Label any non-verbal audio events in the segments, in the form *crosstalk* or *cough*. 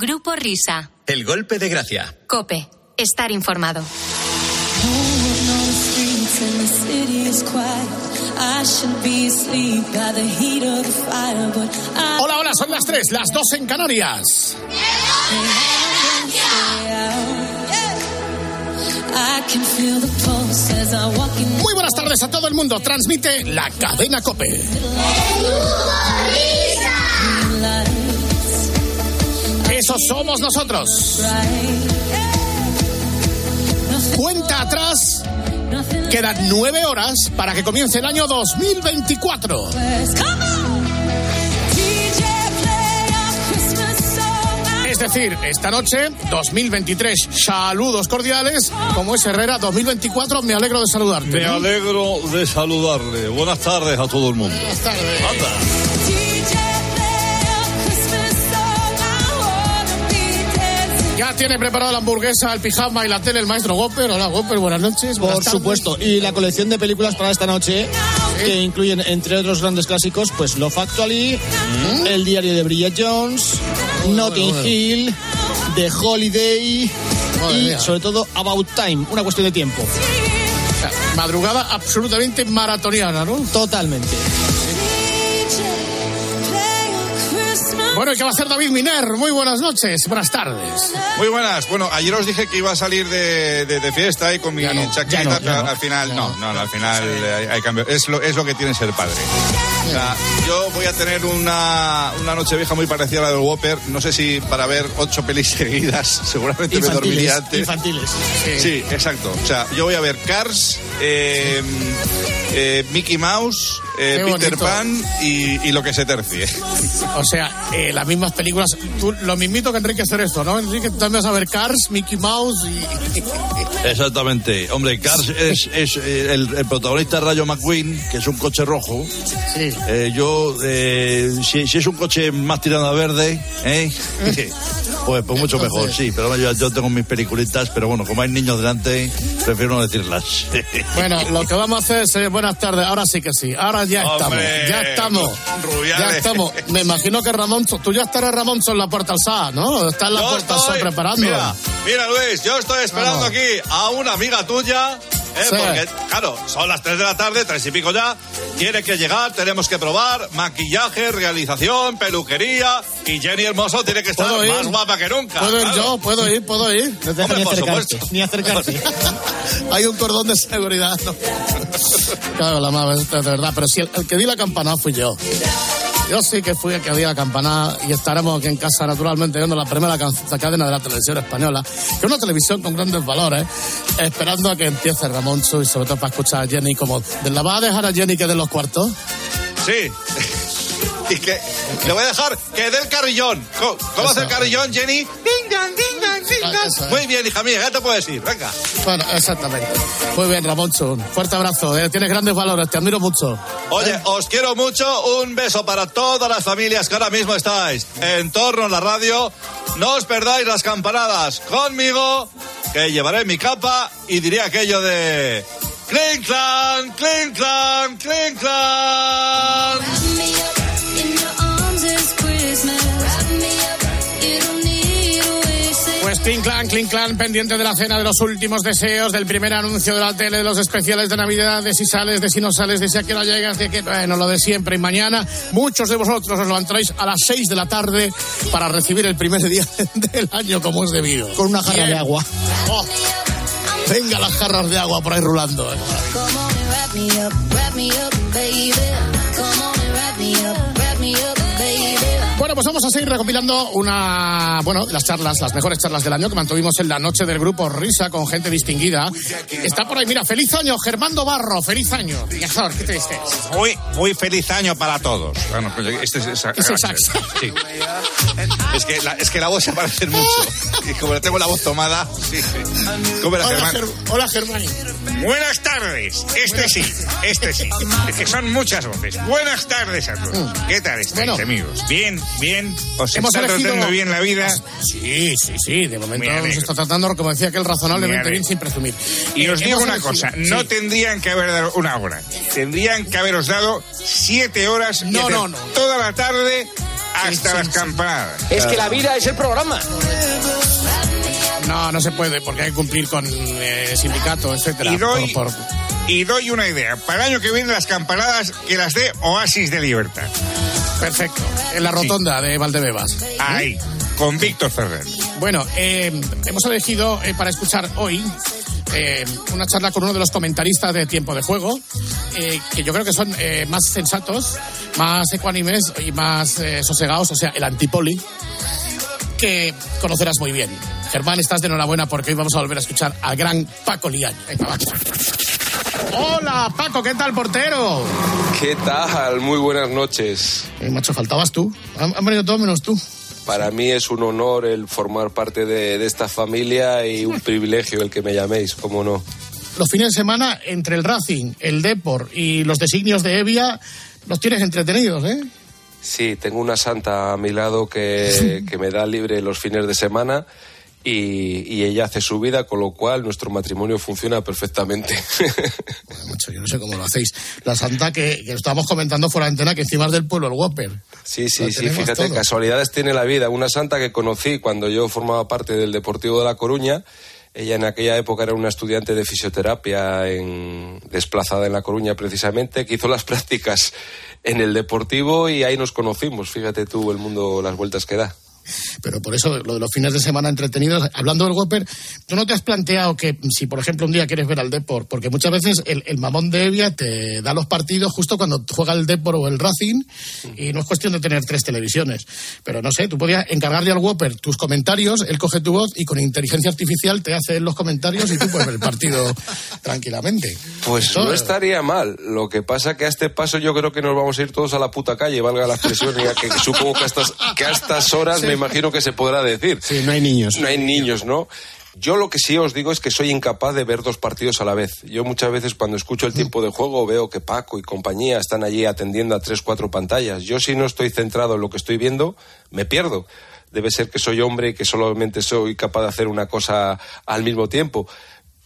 Grupo Risa. El golpe de gracia. Cope. Estar informado. Hola, hola, son las tres, las dos en Canarias. Muy buenas tardes a todo el mundo. Transmite la cadena Cope. Eso somos nosotros. Cuenta atrás. Quedan nueve horas para que comience el año 2024. Es decir, esta noche, 2023, saludos cordiales. Como es Herrera, 2024, me alegro de saludarte. Me alegro de saludarle. Buenas tardes a todo el mundo. Buenas tardes. Ya tiene preparada la hamburguesa, el pijama y la tele el maestro Gopper. Hola Gopper, buenas noches. Por tardes. supuesto. Y la colección de películas para esta noche, que incluyen, entre otros grandes clásicos, pues Love Actually, El diario de Bridget Jones, Notting bueno. Hill, The Holiday Madre y, mía. sobre todo, About Time, una cuestión de tiempo. O sea, Madrugada absolutamente maratoniana, ¿no? Totalmente. Bueno, ¿y qué va a hacer David Miner? Muy buenas noches, buenas tardes. Muy buenas. Bueno, ayer os dije que iba a salir de, de- de fiesta y con mi no, chaqueta, no, pero al final no, no, no, al final eh, hay, hay cambio. Es lo, es lo que tiene ser padre. O sea, yo voy a tener una, una noche vieja muy parecida a la del Whopper. No sé si para ver ocho pelis *laughs* seguidas, seguramente me dormiría Infantiles. antes. Infantiles. Sí, exacto. O sea, yo voy a ver Cars, eh, eh, Mickey Mouse, eh, Peter. Pan y, y lo que se tercie. O sea, eh, las mismas películas. Tú, lo mismito que Enrique hacer esto, ¿no? Enrique, tú también vas a ver Cars, Mickey Mouse y. Exactamente. Hombre, Cars es, es, eh, el, el protagonista Rayo McQueen, que es un coche rojo. Sí. Eh, yo, eh, si, si es un coche más tirado a verde, ¿eh? *laughs* pues, pues mucho mejor, sí. Pero yo, yo tengo mis peliculitas, pero bueno, como hay niños delante, prefiero no decirlas. *laughs* Bueno, lo que vamos a hacer es. eh, buenas tardes, ahora sí que sí. Ahora ya estamos. Ya estamos. Rubiales. Ya estamos. Me imagino que Ramón. Tú ya estarás Ramón en la puerta alzada, ¿no? Está en la Yo puerta alzada preparando. Mira, mira Luis, yo estoy esperando aquí a una amiga tuya. ¿Eh? Sí. Porque, claro, son las 3 de la tarde, tres y pico ya. Tiene que llegar, tenemos que probar maquillaje, realización, peluquería. Y Jenny Hermoso tiene que estar más guapa que nunca. ¿Puedo ir yo? ¿Puedo ir? ¿Puedo ir? No te Hombre, ni acercarte. supuesto. Ni acercarte. *laughs* Hay un cordón de seguridad. ¿no? Claro, la madre, de verdad. Pero si el, el que di la campanada fui yo. Yo sí que fui el que di la campanada y estaremos aquí en casa naturalmente viendo la primera cadena de la televisión española, que es una televisión con grandes valores, esperando a que empiece Ramoncho y sobre todo para escuchar a Jenny como... ¿La va a dejar a Jenny que dé los cuartos? Sí. Y que le voy a dejar que dé el carrillón. ¿Cómo hace el carrillón, Jenny? Ding, dong, ding, dong, ding, Ah, eh. Muy bien, hija mía, ya te puedes ir. Venga. Bueno, exactamente. Muy bien, Ramoncho. Un fuerte abrazo. eh. Tienes grandes valores, te admiro mucho. Oye, os quiero mucho. Un beso para todas las familias que ahora mismo estáis en torno a la radio. No os perdáis las campanadas conmigo, que llevaré mi capa y diré aquello de. ¡Clink, clan! ¡Clink, clan! ¡Clink, clan! Clean Clan, Clean Clan, pendiente de la cena de los últimos deseos, del primer anuncio de la tele, de los especiales de Navidad, de si sales, de si no sales, de si a qué hora llegas, de que, bueno, lo de siempre. Y mañana, muchos de vosotros os levantaréis a las 6 de la tarde para recibir el primer día *laughs* del año como es debido. Con una jarra Bien. de agua. Oh, venga las jarras de agua por ahí rulando. Bueno, pues vamos a seguir recopilando una, bueno, las charlas, las mejores charlas del año que mantuvimos en la noche del grupo Risa con gente distinguida. Está por ahí, mira, feliz año, Germando Barro, feliz año. Mejor, ¿qué te dices? Muy, muy feliz año para todos. Bueno, pues este es, es sax. Sí. Es que, la, es que la voz se parece mucho. Y como le tengo la voz tomada, sí. ¿Cómo era, Hola, Germán? Ger- hola, Germán. Buenas tardes. Este sí, este sí. Es que son muchas voces. Buenas tardes a todos. ¿Qué tal estáis, Mm. Bueno. amigos? Bien, bien. ¿Os Hemos está elegido- tratando bien la vida? Sí, sí, sí, de momento alegro. está tratando, como decía aquel, razonablemente Me bien sin presumir. Y Eh, os digo una elegido- cosa, no sí. tendrían que haber dado una hora, tendrían que haberos dado siete horas No, no, no. toda la tarde hasta las campanadas. Es que la vida es el programa. No, no se puede, porque hay que cumplir con eh, sindicato, etcétera. Y doy, Por- por- y doy una idea. Para el año que viene las campanadas que las dé Oasis de Libertad. Perfecto. En la rotonda de Valdebebas. Ahí, con Víctor Ferrer. Bueno, eh, hemos elegido eh, para escuchar hoy eh, una charla con uno de los comentaristas de Tiempo de Juego, eh, que yo creo que son eh, más sensatos, más ecuánimes y más eh, sosegados, o sea, el antipoli, que conocerás muy bien. Germán, estás de enhorabuena porque hoy vamos a volver a escuchar al gran Paco Lián. Venga, va. Hola, Paco, ¿qué tal, portero? ¿Qué tal? Muy buenas noches. Eh, macho, faltabas tú. Han, han venido todos menos tú. Para mí es un honor el formar parte de, de esta familia y un *laughs* privilegio el que me llaméis, cómo no. Los fines de semana, entre el Racing, el Depor y los designios de Evia, los tienes entretenidos, ¿eh? Sí, tengo una santa a mi lado que, *laughs* que me da libre los fines de semana y, y ella hace su vida, con lo cual nuestro matrimonio funciona perfectamente. *laughs* Bueno, macho, yo no sé cómo lo hacéis. La santa que, que estábamos comentando fuera de antena, que encima es del pueblo, el Whopper. Sí, sí, sí, fíjate, todo. casualidades tiene la vida. Una santa que conocí cuando yo formaba parte del Deportivo de La Coruña. Ella en aquella época era una estudiante de fisioterapia en, desplazada en La Coruña precisamente, que hizo las *laughs* prácticas en el Deportivo y ahí nos conocimos. Fíjate tú el mundo, las vueltas que da. Pero por eso, lo de los fines de semana entretenidos, hablando del Whopper, ¿tú no te has planteado que si, por ejemplo, un día quieres ver al Depor, porque muchas veces el, el mamón de Evia te da los partidos justo cuando juega el Depor o el Racing, y no es cuestión de tener tres televisiones. Pero no sé, tú podías encargarle al Whopper tus comentarios, él coge tu voz y con inteligencia artificial te hace los comentarios y tú puedes ver el partido *laughs* tranquilamente. Pues Eso, no estaría mal. Lo que pasa que a este paso yo creo que nos vamos a ir todos a la puta calle, valga la expresión, ya que supongo que a estas, que a estas horas *laughs* me imagino que se podrá decir. Sí, no hay niños. No hay niños, ¿no? Yo lo que sí os digo es que soy incapaz de ver dos partidos a la vez. Yo muchas veces cuando escucho el tiempo de juego veo que Paco y compañía están allí atendiendo a tres, cuatro pantallas. Yo si no estoy centrado en lo que estoy viendo, me pierdo. Debe ser que soy hombre y que solamente soy capaz de hacer una cosa al mismo tiempo.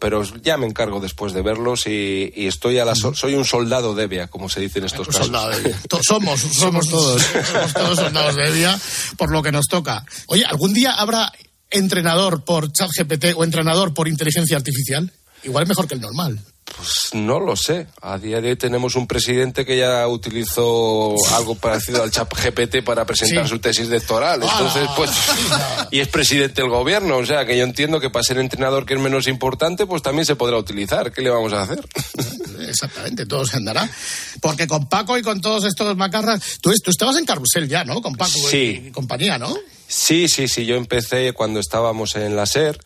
Pero ya me encargo después de verlos y, y estoy a la so- soy un soldado de Evia, como se dice en estos casos. soldado de *laughs* Somos, somos todos. Somos todos soldados de Evia, por lo que nos toca. Oye, ¿algún día habrá entrenador por ChatGPT o entrenador por inteligencia artificial? Igual es mejor que el normal. Pues no lo sé. A día de hoy tenemos un presidente que ya utilizó algo parecido al chat GPT para presentar Sí. su tesis doctoral. Entonces, pues, y es presidente del gobierno. O sea, que yo entiendo que para ser entrenador que es menos importante, pues también se podrá utilizar. ¿Qué le vamos a hacer? Exactamente, todo se andará. Porque con Paco y con todos estos macarras. Tú, tú estabas en Carrusel ya, ¿no? Con Paco Sí. y compañía, ¿no? Sí, sí, sí. Yo empecé cuando estábamos en la SER,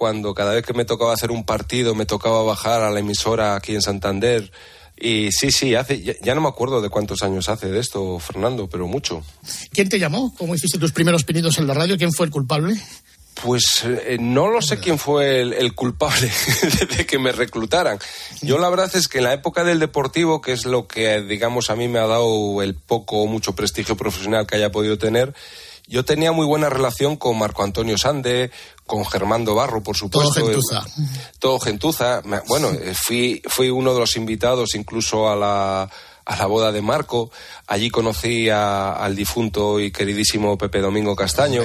cuando cada vez que me tocaba hacer un partido me tocaba bajar a la emisora aquí en Santander. Y sí, sí, hace, ya, ya no me acuerdo de cuántos años hace de esto, Fernando, pero mucho. ¿Quién te llamó? ¿Cómo hiciste tus primeros pinitos en la radio? ¿Quién fue el culpable? Pues eh, no lo sé quién fue el, el culpable *laughs* de que me reclutaran. Yo la verdad es que en la época del deportivo, que es lo que digamos a mí me ha dado el poco o mucho prestigio profesional que haya podido tener, yo tenía muy buena relación con Marco Antonio Sande, con Germando Barro, por supuesto. Todo gentuza. Eh, Todo gentuza. Bueno, eh, fui, fui uno de los invitados incluso a la, a la boda de Marco. Allí conocí a- al difunto y queridísimo Pepe Domingo Castaño.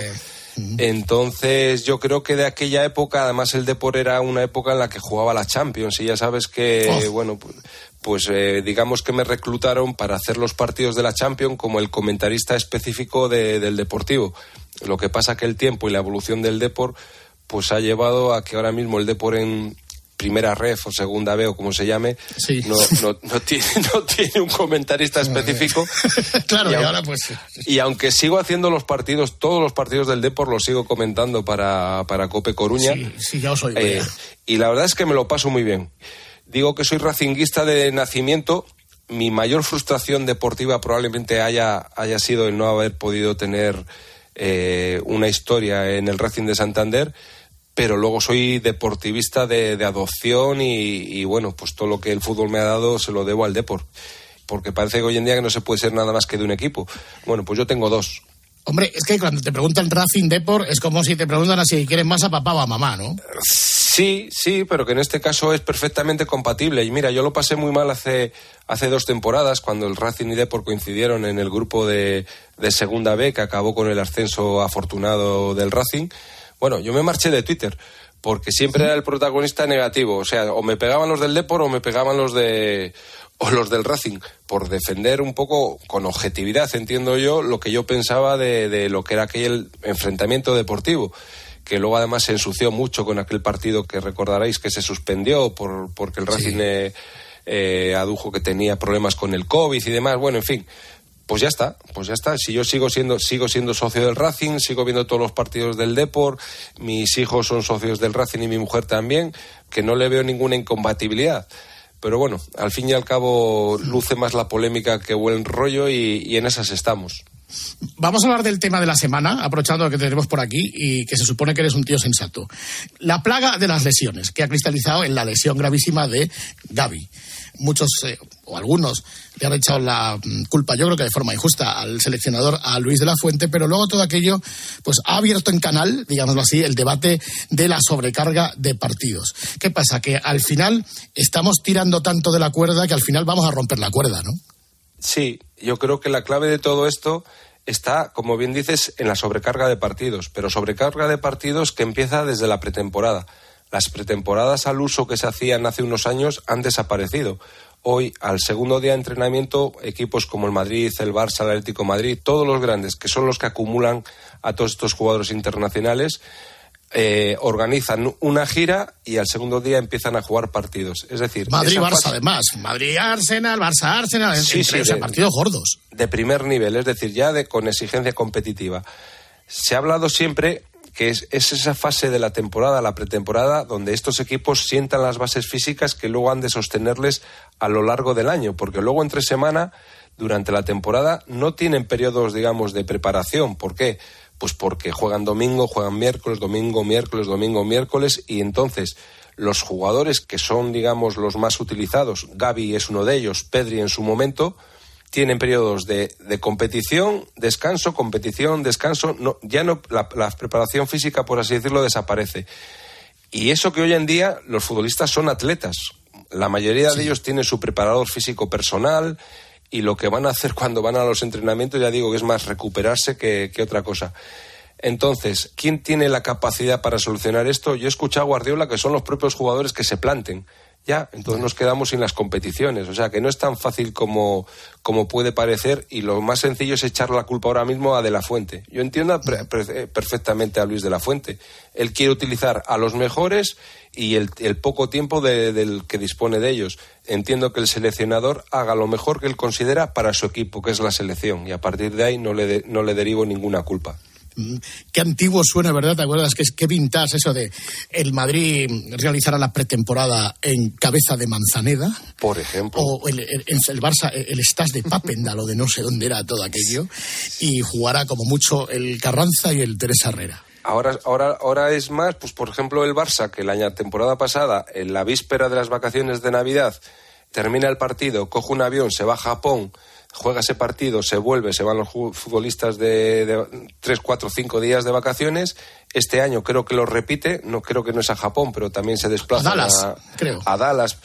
Entonces yo creo que de aquella época, además el Depor era una época en la que jugaba la Champions y ya sabes que, Oh. bueno, pues, eh, digamos que me reclutaron para hacer los partidos de la Champions como el comentarista específico de- del Deportivo. Lo que pasa que el tiempo y la evolución del Depor pues ha llevado a que ahora mismo el Depor en primera ref o segunda B o como se llame Sí. no, no, no tiene, *laughs* no tiene un comentarista específico *laughs* claro, y, Y aun- ahora pues. y aunque sigo haciendo los partidos, todos los partidos del Depor los sigo comentando para, para Cope Coruña. Sí, sí, ya os oigo. Eh, ya. y la verdad es que me lo paso muy bien. Digo que soy racinguista de nacimiento. Mi mayor frustración deportiva probablemente haya, haya sido el no haber podido tener eh, una historia en el Racing de Santander, pero luego soy deportivista de, de adopción y, y, bueno, pues todo lo que el fútbol me ha dado se lo debo al Depor. Porque parece que hoy en día que no se puede ser nada más que de un equipo. Bueno, pues yo tengo dos. Hombre, es que cuando te preguntan Racing Depor es como si te preguntan si quieren más a papá o a mamá, ¿no? Sí, sí, pero que en este caso es perfectamente compatible. Y mira, yo lo pasé muy mal hace, hace dos temporadas, cuando el Racing y Depor coincidieron en el grupo de, de Segunda B, que acabó con el ascenso afortunado del Racing. Bueno, yo me marché de Twitter, porque siempre era el protagonista negativo. O sea, o me pegaban los del Depor o me pegaban los de o los del Racing, por defender un poco con objetividad, entiendo yo, lo que yo pensaba de, de lo que era aquel enfrentamiento deportivo que luego además se ensució mucho con aquel partido que recordaréis que se suspendió por, porque el Racing eh, eh, adujo que tenía problemas con el COVID y demás. Bueno, en fin, pues ya está, pues ya está. Si yo sigo siendo, sigo siendo socio del Racing, sigo viendo todos los partidos del Deport, mis hijos son socios del Racing y mi mujer también, que no le veo ninguna incompatibilidad. Pero bueno, al fin y al cabo luce más la polémica que buen rollo y, y en esas estamos. Vamos a hablar del tema de la semana, aprovechando que tenemos por aquí y que se supone que eres un tío sensato. La plaga de las lesiones, que ha cristalizado en la lesión gravísima de Gaby. Muchos, eh, o algunos, le han echado la mm, culpa, yo creo que de forma injusta, al seleccionador, a Luis de la Fuente, pero luego todo aquello, pues ha abierto en canal, digámoslo así, el debate de la sobrecarga de partidos. ¿Qué pasa? Que al final estamos tirando tanto de la cuerda que al final vamos a romper la cuerda, ¿no? Sí, yo creo que la clave de todo esto está, como bien dices, en la sobrecarga de partidos, pero sobrecarga de partidos que empieza desde la pretemporada. Las pretemporadas al uso que se hacían hace unos años han desaparecido. Hoy, al segundo día de entrenamiento, equipos como el Madrid, el Barça, el Atlético Madrid, todos los grandes, que son los que acumulan a todos estos jugadores internacionales, eh, organizan una gira y al segundo día empiezan a jugar partidos. Es decir, Madrid-Barça además, Madrid-Arsenal, Barça-Arsenal, sí, sí, de, partidos gordos. De primer nivel, es decir, ya de, con exigencia competitiva. Se ha hablado siempre que es, es, esa fase de la temporada, la pretemporada, donde estos equipos sientan las bases físicas que luego han de sostenerles a lo largo del año, porque luego entre semana, durante la temporada, no tienen periodos, digamos, de preparación. ¿Por qué? Pues porque juegan domingo, juegan miércoles, domingo, miércoles, domingo, miércoles, y entonces los jugadores que son, digamos, los más utilizados, Gaby es uno de ellos, Pedri en su momento, tienen periodos de, de competición, descanso, competición, descanso, no, ya no, la, la, preparación física, por así decirlo, desaparece. Y eso que hoy en día los futbolistas son atletas. La mayoría sí. de ellos tienen su preparador físico personal, y lo que van a hacer cuando van a los entrenamientos, ya digo que es más recuperarse que, que, otra cosa. Entonces, ¿quién tiene la capacidad para solucionar esto? Yo he escuchado a Guardiola que son los propios jugadores que se planten. Ya, entonces nos quedamos sin las competiciones. O sea que no es tan fácil como, como puede parecer y lo más sencillo es echar la culpa ahora mismo a De La Fuente. Yo entiendo perfectamente a Luis De La Fuente. Él quiere utilizar a los mejores y el, el poco tiempo de, del que dispone de ellos. Entiendo que el seleccionador haga lo mejor que él considera para su equipo, que es la selección, y a partir de ahí no le, de, no le derivo ninguna culpa. Mm, qué antiguo suena, ¿verdad? ¿Te acuerdas? Que es qué vintage eso de el Madrid realizará la pretemporada en cabeza de Manzaneda. Por ejemplo. O el, el, el Barça, el Stas de Papendal o de no sé dónde era todo aquello. Y jugará como mucho el Carranza y el Teresa Herrera. Ahora, ahora, ahora es más, pues por ejemplo el Barça, que la temporada pasada, en la víspera de las vacaciones de Navidad, termina el partido, coge un avión, se va a Japón, juega ese partido, se vuelve, se van los futbolistas de, de 3, 4, 5 días de vacaciones. Este año creo que lo repite, no creo que no es a Japón, pero también se desplaza a Dallas. A, creo. a Dallas.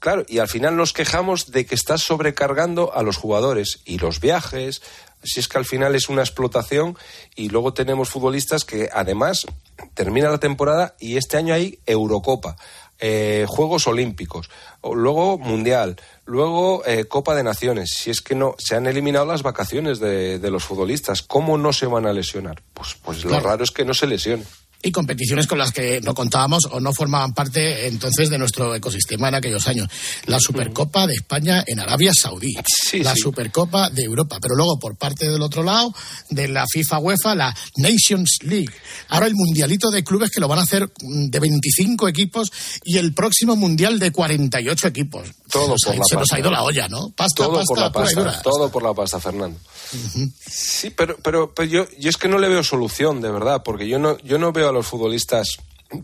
Claro, y al final nos quejamos de que estás sobrecargando a los jugadores y los viajes. Si es que al final es una explotación y luego tenemos futbolistas que además termina la temporada y este año hay Eurocopa, eh, Juegos Olímpicos, luego Mundial, luego eh, Copa de Naciones. Si es que no se han eliminado las vacaciones de, de los futbolistas, ¿cómo no se van a lesionar? Pues, pues claro. lo raro es que no se lesionen y competiciones con las que no contábamos o no formaban parte entonces de nuestro ecosistema en aquellos años. La Supercopa de España en Arabia Saudí, sí, la sí. Supercopa de Europa, pero luego por parte del otro lado de la FIFA UEFA, la Nations League. Ahora el mundialito de clubes que lo van a hacer de 25 equipos y el próximo mundial de 48 equipos. Todo se, por nos, la se pasta. nos ha ido la olla, ¿no? Pasta, todo pasta, por la pasta, dura. todo por la pasta, Fernando. Uh -huh. Sí, pero, pero, pero yo, yo es que no le veo solución, de verdad, porque yo no, yo no veo a los futbolistas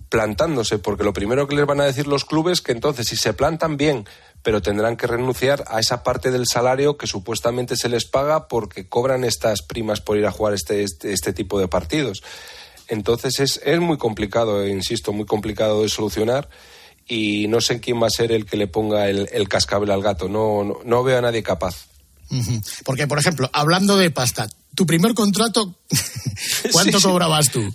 plantándose, porque lo primero que les van a decir los clubes que entonces si se plantan bien, pero tendrán que renunciar a esa parte del salario que supuestamente se les paga porque cobran estas primas por ir a jugar este, este, este tipo de partidos. Entonces es, es muy complicado, eh, insisto, muy complicado de solucionar y no sé quién va a ser el que le ponga el, el cascabel al gato. No, no, no veo a nadie capaz. Porque, por ejemplo, hablando de pasta, tu primer contrato, *laughs* ¿cuánto *laughs* sí. cobrabas tú?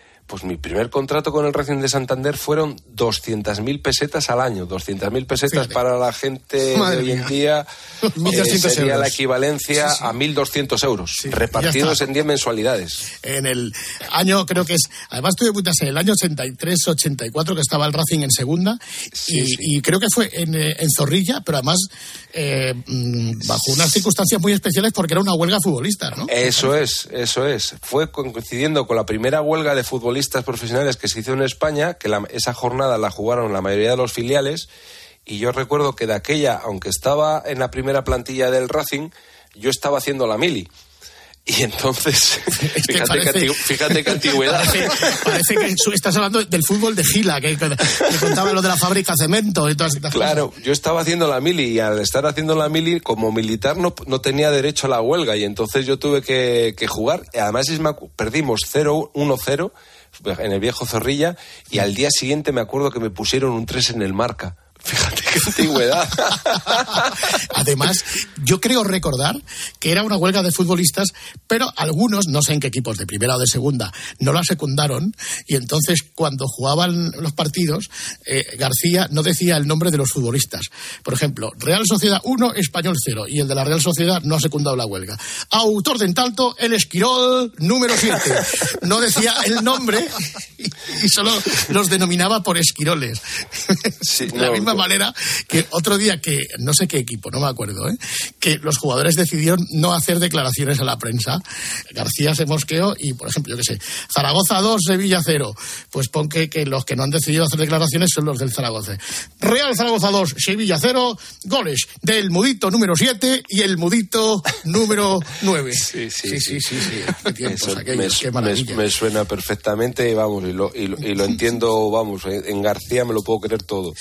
Pues mi primer contrato con el Racing de Santander fueron 200.000 pesetas al año. 200.000 pesetas Fíjate. para la gente Madre de hoy en día *laughs* eh, 1.200 sería euros. la equivalencia Sí, sí. a 1.200 euros, Sí, repartidos en 10 mensualidades. En el año, creo que es, además tú debutas en el año 83-84 que estaba el Racing en segunda Sí, y, y creo que fue en, eh, en Zorrilla, pero además eh, mm, bajo unas circunstancias muy especiales porque era una huelga futbolista, ¿no? Eso es, eso es. Fue coincidiendo con la primera huelga de futbolistas profesionales que se hizo en España, que la- esa jornada la jugaron la mayoría de los filiales, y yo recuerdo que de aquella, aunque estaba en la primera plantilla del Racing, yo estaba haciendo la mili. Y entonces, *laughs* Es que fíjate, parece- qué antigu- fíjate qué antigüedad. Parece, parece que su- estás hablando del fútbol de Gila, que, que- que contaba lo de la fábrica cemento y todas estas Claro, yo estaba haciendo la mili y al estar haciendo la mili como militar no, no tenía derecho a la huelga y entonces yo tuve que, que jugar. Además perdimos 0-1-0 en el viejo Zorrilla y al día siguiente me acuerdo que me pusieron un 3 en el marca. Fíjate qué antigüedad. *laughs* Además, yo creo recordar que era una huelga de futbolistas, pero algunos, no sé en qué equipos, de primera o de segunda, no la secundaron y entonces cuando jugaban los partidos, eh, García no decía el nombre de los futbolistas. Por ejemplo, Real Sociedad 1, Español 0 y el de la Real Sociedad no ha secundado la huelga. Autor de en tanto, el Esquirol número 7. No decía el nombre y solo los denominaba por esquiroles. Sí, de la no, misma no. manera que otro día que, no sé qué equipo, no me acuerdo, ¿eh? que los jugadores decidieron no hacer declaraciones a la prensa. García se mosqueó y, por ejemplo, yo qué sé, Zaragoza 2, Sevilla 0. Pues pon que, que los que no han decidido hacer declaraciones son los del Zaragoza. Real Zaragoza 2, Sevilla 0, goles del mudito número 7 y el mudito número 9. *laughs* Sí, sí, sí. sí, Eso me, suena perfectamente y vamos, y lo, y lo- y lo *laughs* entiendo, vamos, en García me lo puedo creer todo.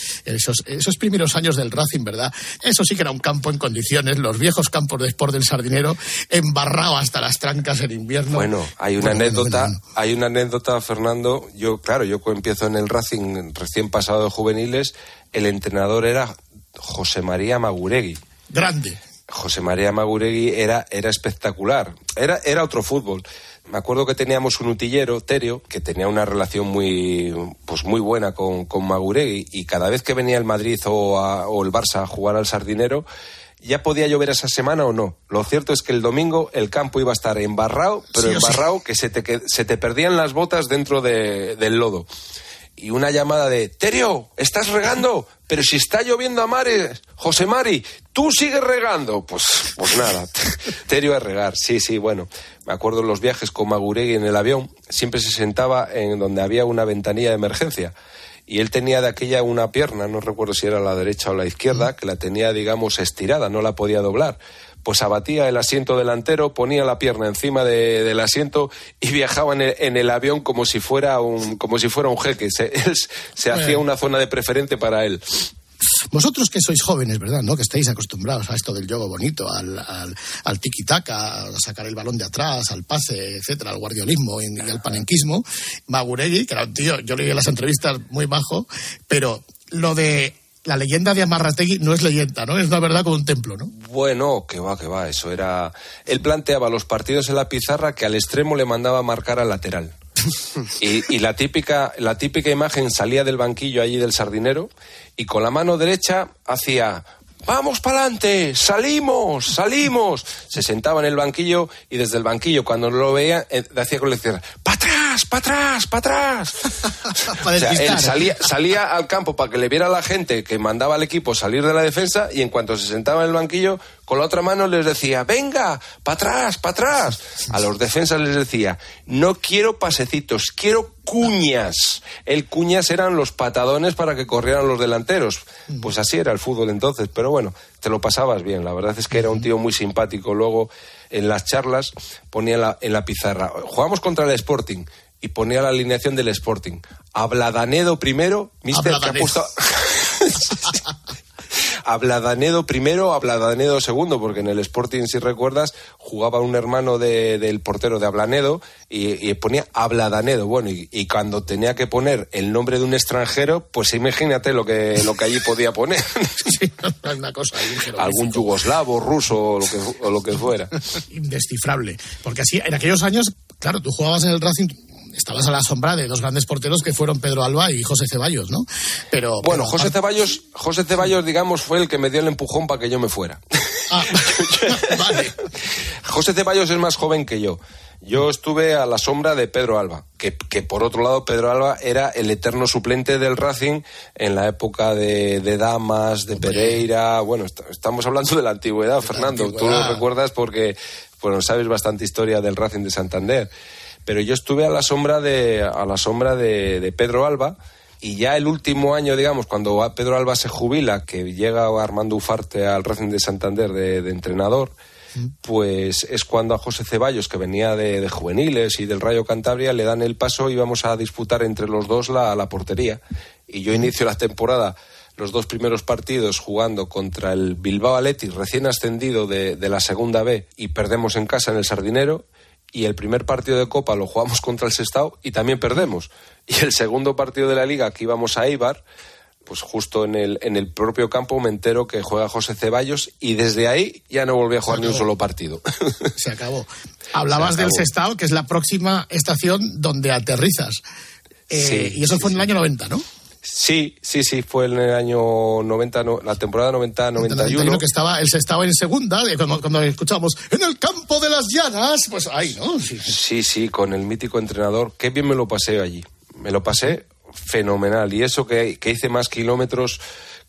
Esos, esos primeros años del Racing, ¿verdad? Eso sí que era un campo en condiciones, los viejos campos de Sport del Sardinero, embarrado hasta las trancas en invierno. Bueno, hay una Bueno, anécdota, hay una anécdota, Fernando. Yo, claro, yo empiezo en el Racing recién pasado de juveniles. El entrenador era José María Maguregui. Grande. José María Maguregui era, era espectacular. Era, era otro fútbol. Me acuerdo que teníamos un utillero, Terio, que tenía una relación muy, pues muy buena con, con Maguregui y cada vez que venía el Madrid o, a- o el Barça a jugar al Sardinero, ya podía llover esa semana o no. Lo cierto es que el domingo el campo iba a estar embarrado, pero Sí o sí. embarrado que se te, que- se te perdían las botas dentro de- del lodo. Y una llamada de, Terio, ¿estás regando? Pero si está lloviendo a mares, José Mari, tú sigues regando. Pues, pues nada, *laughs* Terio a regar. Sí, sí, bueno. Me acuerdo en los viajes con Maguregui en el avión, siempre se sentaba en donde había una ventanilla de emergencia. Y él tenía de aquella una pierna, no recuerdo si era la derecha o la izquierda, que la tenía, digamos, estirada, no la podía doblar. Pues abatía el asiento delantero, ponía la pierna encima de- del asiento y viajaba en el, en el avión como si fuera un, como si fuera un jeque. Se, *laughs* se hacía una zona de preferente para él. Vosotros que sois jóvenes, ¿verdad? ¿No? Que estáis acostumbrados a esto del juego bonito, al, al, al tiki-taka, a sacar el balón de atrás, al pase, etcétera, al guardiolismo y, y al panenquismo. Maguregui, que era un tío, yo leí las entrevistas muy bajo, pero lo de la leyenda de Amarrategui no es leyenda, ¿no? Es una verdad como un templo, ¿no? Bueno, que va, que va, eso era... Él planteaba los partidos en la pizarra que al extremo le mandaba a marcar al lateral. *laughs* Y, y la, típica, la típica imagen salía del banquillo allí del sardinero y con la mano derecha hacía... Vamos para adelante, salimos, salimos. Se sentaba en el banquillo y desde el banquillo, cuando lo veía, eh, hacía con la izquierda, ¡para atrás, para atrás, para atrás! Para *laughs* O sea, despistar, él salía, salía al campo para que le viera la gente que mandaba al equipo salir de la defensa y en cuanto se sentaba en el banquillo, con la otra mano les decía, venga, para atrás, para atrás. A los defensas les decía, no quiero pasecitos, quiero cuñas. El cuñas eran los patadones para que corrieran los delanteros. Pues así era el fútbol entonces, pero bueno, te lo pasabas bien. La verdad es que era un tío muy simpático. Luego, en las charlas, ponía la, en la pizarra, jugamos contra el Sporting. Y ponía la alineación del Sporting. Abladanedo primero, mister, que ha puesto... *laughs* Abladanedo primero, Abladanedo segundo, porque en el Sporting, si recuerdas, jugaba un hermano de- del portero de Ablanedo y, y ponía Abladanedo. Bueno, y, y cuando tenía que poner el nombre de un extranjero, pues imagínate lo que, lo que allí podía poner. *laughs* Sí, una cosa. Algún yugoslavo, ruso o lo que, o lo que fuera. *laughs* indescifrable. Porque así, en aquellos años, claro, tú jugabas en el Racing, estabas a la sombra de dos grandes porteros que fueron Pedro Alba y José Ceballos, ¿no? Pero. Bueno, pero- José Ceballos, José Ceballos, digamos, fue el que me dio el empujón para que yo me fuera. Ah, *laughs* vale. José Ceballos es más joven que yo. Yo estuve a la sombra de Pedro Alba, que, que por otro lado Pedro Alba era el eterno suplente del Racing en la época de, de Damas, de Pereira. Bueno, est- estamos hablando de la antigüedad, Fernando. Tú antigüedad. lo recuerdas porque bueno, sabes bastante historia del Racing de Santander. Pero yo estuve a la sombra de, a la sombra de, de Pedro Alba. Y ya el último año, digamos, cuando Pedro Alba se jubila, que llega Armando Ufarte al Racing de Santander de, de entrenador, pues es cuando a José Ceballos, que venía de, de juveniles y del Rayo Cantabria, le dan el paso y vamos a disputar entre los dos la, la portería. Y yo inicio la temporada, los dos primeros partidos jugando contra el Bilbao Athletic, recién ascendido de, de la segunda B, y perdemos en casa en el Sardinero. Y el primer partido de Copa lo jugamos contra el Sestao y también perdemos. Y el segundo partido de la Liga, que íbamos a Eibar, pues justo en el, en el propio campo me entero que juega José Ceballos y desde ahí ya no volví a jugar ni un solo partido. Se acabó. *laughs* Hablabas Se acabó. del Sestao, que es la próxima estación donde aterrizas. Eh, Sí, y eso sí, fue en el año 90, ¿no? Sí, sí, sí, fue en el año 90, no- la temporada 90-91. 91, que estaba el Sestao en segunda, de cuando, cuando escuchábamos en el campo de las llanas, pues ahí, ¿no? Sí. Sí, sí, con el mítico entrenador. Qué bien me lo pasé allí. Me lo pasé fenomenal. Y eso que, que hice más kilómetros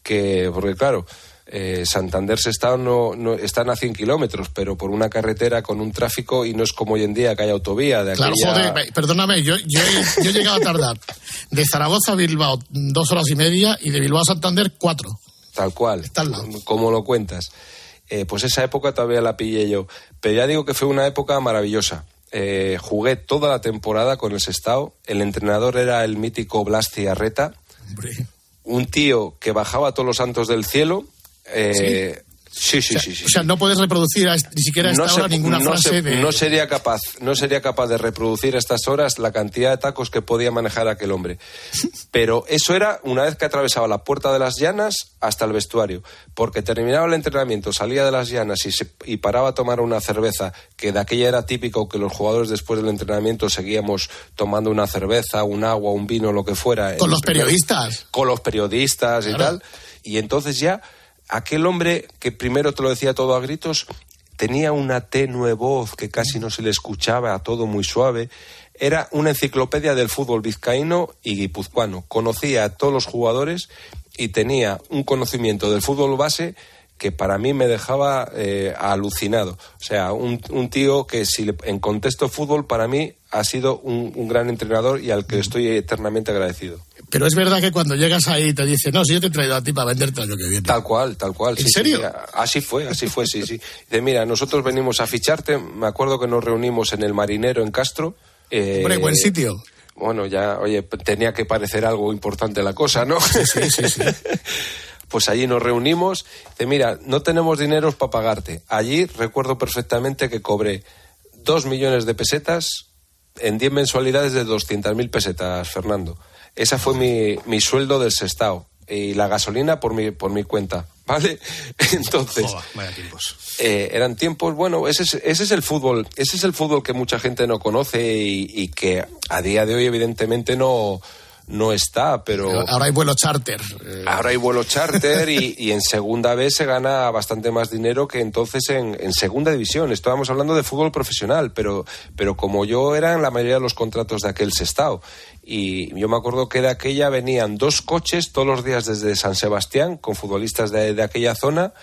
que. Porque, claro, eh, Santander Sestao no, no están a 100 kilómetros, pero por una carretera con un tráfico y no es como hoy en día que hay autovía. De Claro, aquella- joder, perdóname, yo, yo, he- yo he llegado a tardar de Zaragoza a Bilbao dos horas y media y de Bilbao a Santander cuatro. Tal cual, Está al lado. como lo cuentas. Eh, pues esa época todavía la pillé yo. Pero ya digo que fue una época maravillosa. Eh, jugué toda la temporada con el Sestao. El entrenador era el mítico Blas Ciarreta. Hombre. un tío que bajaba todos los santos del cielo. Eh, sí, sí, o sea, sí, sí. o sea, no puedes reproducir a- ni siquiera a esta No hora se- ninguna no frase se- de... no sería capaz no sería capaz de reproducir a estas horas la cantidad de tacos que podía manejar aquel hombre *laughs* pero eso era una vez que atravesaba la puerta de las llanas hasta el vestuario porque terminaba el entrenamiento salía de las llanas y, se- y paraba a tomar una cerveza que de aquella era típico que los jugadores después del entrenamiento seguíamos tomando una cerveza un agua un vino lo que fuera Con los primer- periodistas. con los periodistas y Claro. tal. Y entonces ya aquel hombre que primero te lo decía todo a gritos tenía una tenue voz que casi no se le escuchaba, todo muy suave. Era una enciclopedia del fútbol vizcaíno y guipuzcoano. Conocía a todos los jugadores y tenía un conocimiento del fútbol base que para mí me dejaba eh, alucinado. O sea, un, un tío que si en contexto fútbol para mí ha sido un, un gran entrenador y al que estoy eternamente agradecido. Pero es verdad que cuando llegas ahí te dice, no, si yo te he traído a ti para venderte el año que viene. Tal cual, tal cual. ¿En sí, serio? sí. Así fue, así fue, sí, sí. Dice, mira, nosotros venimos a ficharte. Me acuerdo que nos reunimos en el Marinero en Castro. eh, Hombre, buen sitio. Bueno, ya, oye, tenía que parecer algo importante la cosa, ¿no? sí, sí, sí. *laughs* Pues allí nos reunimos. Dice, mira, no tenemos dineros para pagarte. Allí recuerdo perfectamente que cobré dos millones de pesetas en 10 mensualidades de 200.000 pesetas, Fernando. Esa fue mi, mi sueldo del sestao. Y la gasolina por mi, por mi cuenta, *laughs* ¿vale? Entonces, Joder, vaya tiempos. eh, eran tiempos, bueno, ese es, ese es el fútbol, ese es el fútbol que mucha gente no conoce y, y que a día de hoy evidentemente no, no está, pero... Ahora hay vuelo charter. eh, Ahora hay vuelo charter y, y en segunda vez se gana bastante más dinero que entonces en, en segunda división. Estábamos hablando de fútbol profesional, pero, pero como yo era en la mayoría de los contratos de aquel sestao. Y yo me acuerdo que de aquella venían dos coches todos los días desde San Sebastián con futbolistas de, de aquella zona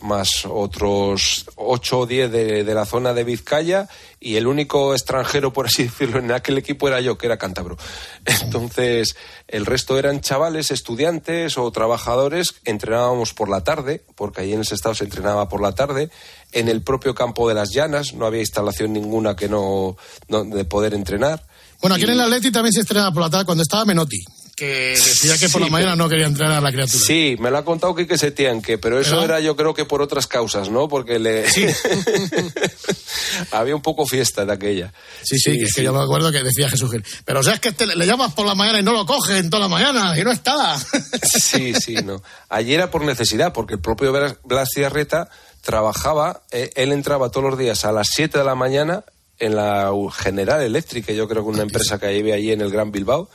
más otros ocho o diez de, de la zona de Vizcaya y el único extranjero, por así decirlo, en aquel equipo era yo, que era cántabro. *laughs* Entonces, el resto eran chavales, estudiantes o trabajadores, entrenábamos por la tarde, porque allí en ese estado se entrenaba por la tarde, en el propio campo de las llanas, no había instalación ninguna que no, no- de poder entrenar. Bueno, aquí en el Atleti también se estrenaba por la tarde cuando estaba Menotti. Que decía que por la mañana no quería entrenar a la criatura. Sí, me lo ha contado Quique Setién, que, pero eso ¿Pero? era yo creo que por otras causas, ¿no? Porque le... *laughs* *laughs* Había un poco fiesta de aquella. Sí, sí, es que yo me acuerdo que decía Jesús Gil. Pero o sea, es que este le, llamas por la mañana y no lo coge en toda la mañana y no está. *laughs* Sí, sí, no. Allí era por necesidad, porque el propio Blas- Ciarreta trabajaba, eh, él entraba todos los días a las 7 de la mañana en la General Eléctrica, yo creo que una empresa que había allí en el Gran Bilbao,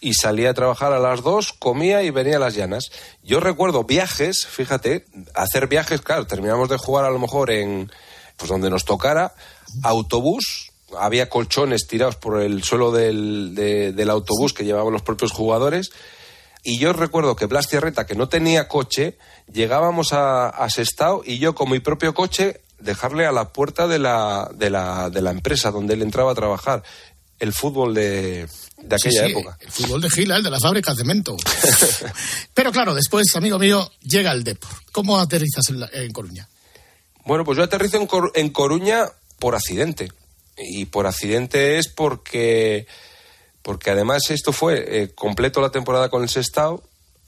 y salía a trabajar a las 2, comía y venía a las llanas. Yo recuerdo viajes, fíjate, hacer viajes, claro, terminamos de jugar a lo mejor en, pues donde nos tocara, autobús, había colchones tirados por el suelo del, de- del autobús que llevaban los propios jugadores, y yo recuerdo que Blas Tierreta, que no tenía coche, llegábamos a, a Sestao y yo con mi propio coche dejarle a la puerta de la, de la, de la empresa donde él entraba a trabajar el fútbol de, de aquella Sí, sí, época. El fútbol de Gila, el de la fábrica de cemento. *laughs* Pero claro, después, amigo mío, llega el Depor. ¿Cómo aterrizas en, la- en Coruña? Bueno, pues yo aterrizo en, Cor- en Coruña por accidente. Y por accidente es porque, porque además esto fue, eh, completo la temporada con el Sestao,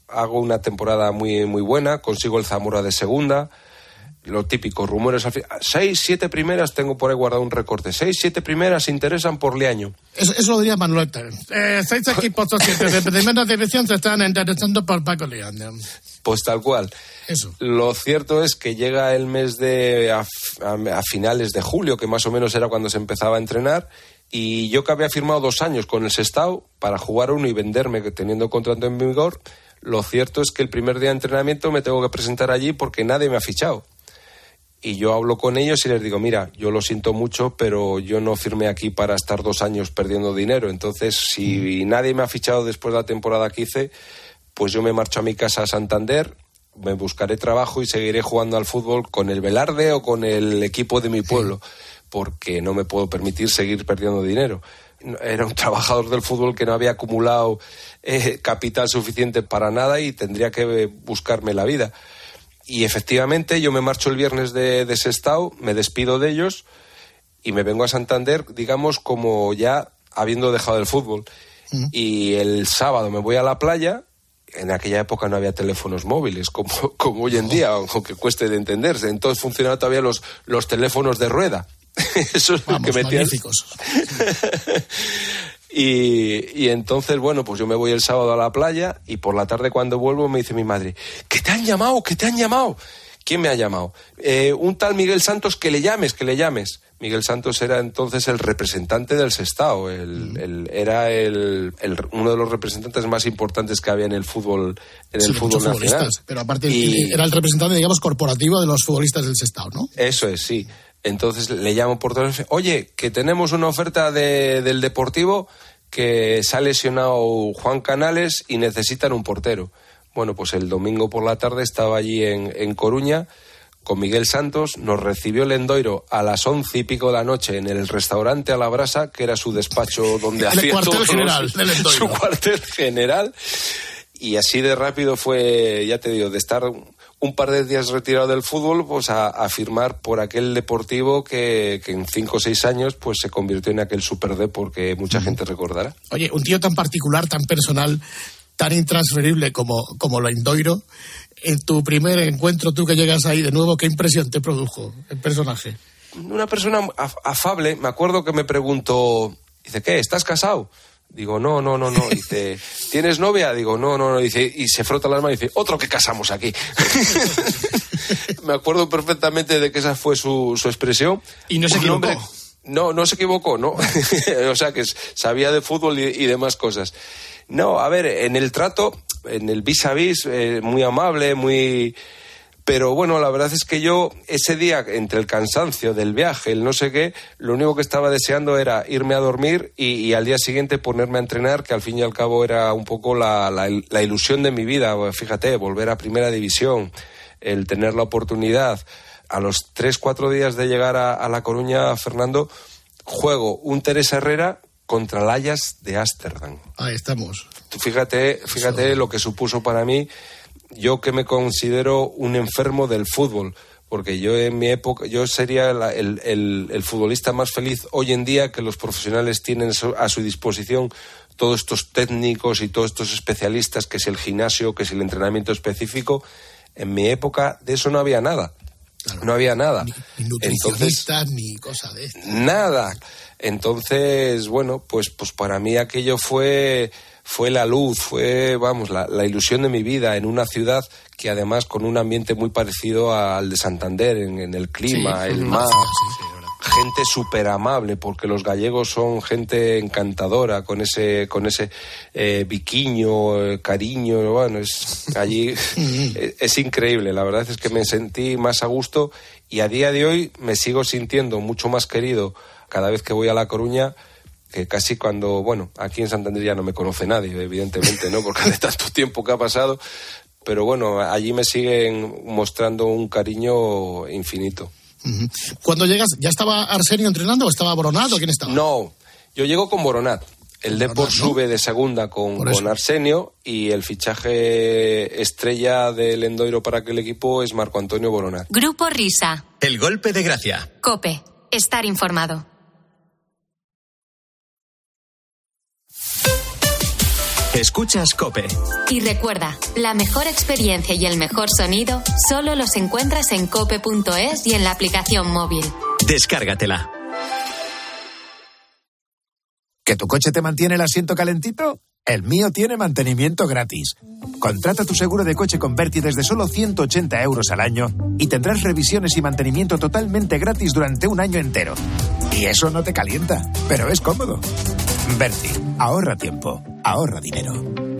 hago una temporada muy, muy buena, consigo el Zamora de segunda, lo típico, rumores Seis, siete primeras, tengo por ahí guardado un recorte. Seis, siete primeras se interesan por Leaño. Eso, eso lo diría Manuel. Eh, seis *laughs* equipos de primera división se están interesando por Paco León. Pues tal cual. Eso. Lo cierto es que llega el mes de a, a- a finales de julio, que más o menos era cuando se empezaba a entrenar, y yo que había firmado dos años con el Sestao para jugar uno y venderme teniendo contrato en vigor, lo cierto es que el primer día de entrenamiento me tengo que presentar allí porque nadie me ha fichado. Y yo hablo con ellos y les digo, mira, yo lo siento mucho, pero yo no firmé aquí para estar dos años perdiendo dinero. Entonces, si nadie me ha fichado después de la temporada que hice, pues yo me marcho a mi casa a Santander, me buscaré trabajo y seguiré jugando al fútbol con el Velarde o con el equipo de mi pueblo, porque no me puedo permitir seguir perdiendo dinero. Era un trabajador del fútbol que no había acumulado eh, capital suficiente para nada y tendría que buscarme la vida. Y efectivamente yo me marcho el viernes de, de Sestao, me despido de ellos y me vengo a Santander, digamos, como ya habiendo dejado el fútbol. Y el sábado me voy a la playa. En aquella época no había teléfonos móviles como, *laughs* como hoy en día, aunque cueste de entenderse. Entonces funcionaban todavía los, los teléfonos de rueda. *laughs* Eso es lo que metían. *laughs* Y, y entonces, bueno, pues yo me voy el sábado a la playa y por la tarde cuando vuelvo me dice mi madre, ¿que te han llamado? ¿Que te han llamado? ¿Quién me ha llamado? "Eh, un tal Miguel Santos que le llames, que le llames. Miguel Santos era entonces el representante del Sestao, el, el- era el, uno de los representantes más importantes que había en el fútbol, en Sí, el fútbol nacional. Pero aparte Y- era el representante, digamos, corporativo de los futbolistas del Sestao, ¿no? eso es, sí. Entonces le llamo por teléfono. Oye, que tenemos una oferta de- del Deportivo que se ha lesionado Juan Canales y necesitan un portero. Bueno, pues el domingo por la tarde estaba allí en, en Coruña con Miguel Santos. Nos recibió el Endoiro a las once y pico de la noche en el restaurante a la brasa, que era su despacho *laughs* donde El hacía cuartel general *laughs* Endoiro. Su cuartel general. Y así de rápido fue, ya te digo, de estar un par de días retirado del fútbol, pues a, a firmar por aquel deportivo que, que en cinco o seis años pues se convirtió en aquel super porque mucha gente recordará. Oye, un tío tan particular, tan personal, tan intransferible como, como lo Indoiro, en tu primer encuentro, tú que llegas ahí de nuevo, ¿qué impresión te produjo el personaje? Una persona af- afable, me acuerdo que me preguntó, dice, ¿qué? ¿Estás casado? Digo, no, no, no, no. *laughs* Dice, ¿tienes novia? Digo, no, no, no. Dice, y se frota las manos y dice, otro que casamos aquí. *laughs* me acuerdo perfectamente de que esa fue su, su expresión. Y no se Un equivocó. hombre- no, no se equivocó, ¿no? *laughs* o sea, que sabía de fútbol y, y demás cosas. No, a ver, en el trato, en el vis a vis, eh, muy amable, muy... Pero bueno, la verdad es que yo ese día, entre el cansancio del viaje, el no sé qué, lo único que estaba deseando era irme a dormir y, y al día siguiente ponerme a entrenar, que al fin y al cabo era un poco la, la- la ilusión de mi vida. Fíjate, volver a primera división, el tener la oportunidad. A los tres, cuatro días de llegar a, a La Coruña, Fernando, juego un Teresa Herrera contra Layas de Ámsterdam. Ahí estamos. Fíjate, fíjate lo que supuso para mí, yo que me considero un enfermo del fútbol, porque yo en mi época, yo sería la- el, el- el futbolista más feliz hoy en día que los profesionales tienen a su disposición todos estos técnicos y todos estos especialistas, que es el gimnasio, que es el entrenamiento específico. En mi época de eso no había nada. No había nada. Ni, ni Entonces, nutricionistas, ni cosa de esto. nada. Entonces, bueno, pues, pues para mí aquello fue, fue la luz, fue, vamos, la, la ilusión de mi vida en una ciudad que además con un ambiente muy parecido al de Santander, en, en el clima, el mar. Gente súper amable, porque los gallegos son gente encantadora, con ese, con ese eh, biquiño, eh, cariño, bueno, es *laughs* allí es, es increíble. La verdad es que me sentí más a gusto y a día de hoy me sigo sintiendo mucho más querido cada vez que voy a La Coruña que casi cuando, bueno, aquí en Santander ya no me conoce nadie, evidentemente, ¿no? Porque de tanto tiempo que ha pasado, pero bueno, allí me siguen mostrando un cariño infinito. Cuando llegas, ¿ya estaba Arsenio entrenando o estaba Boronado? ¿Quién estaba? No, yo llego con Boronat. El Depor Boronat, ¿no? sube de segunda con, con Arsenio y el fichaje estrella del Endoiro para aquel equipo es Marco Antonio Boronat. Grupo Risa. El golpe de gracia. Cope. Estar informado. Escuchas Cope. Y recuerda, la mejor experiencia y el mejor sonido solo los encuentras en cope.es y en la aplicación móvil. Descárgatela. ¿Que tu coche te mantiene el asiento calentito? El mío tiene mantenimiento gratis. Contrata tu seguro de coche con Berti desde solo 180 euros al año y tendrás revisiones y mantenimiento totalmente gratis durante un año entero. Y eso no te calienta, pero es cómodo. Berti, ahorra tiempo, ahorra dinero.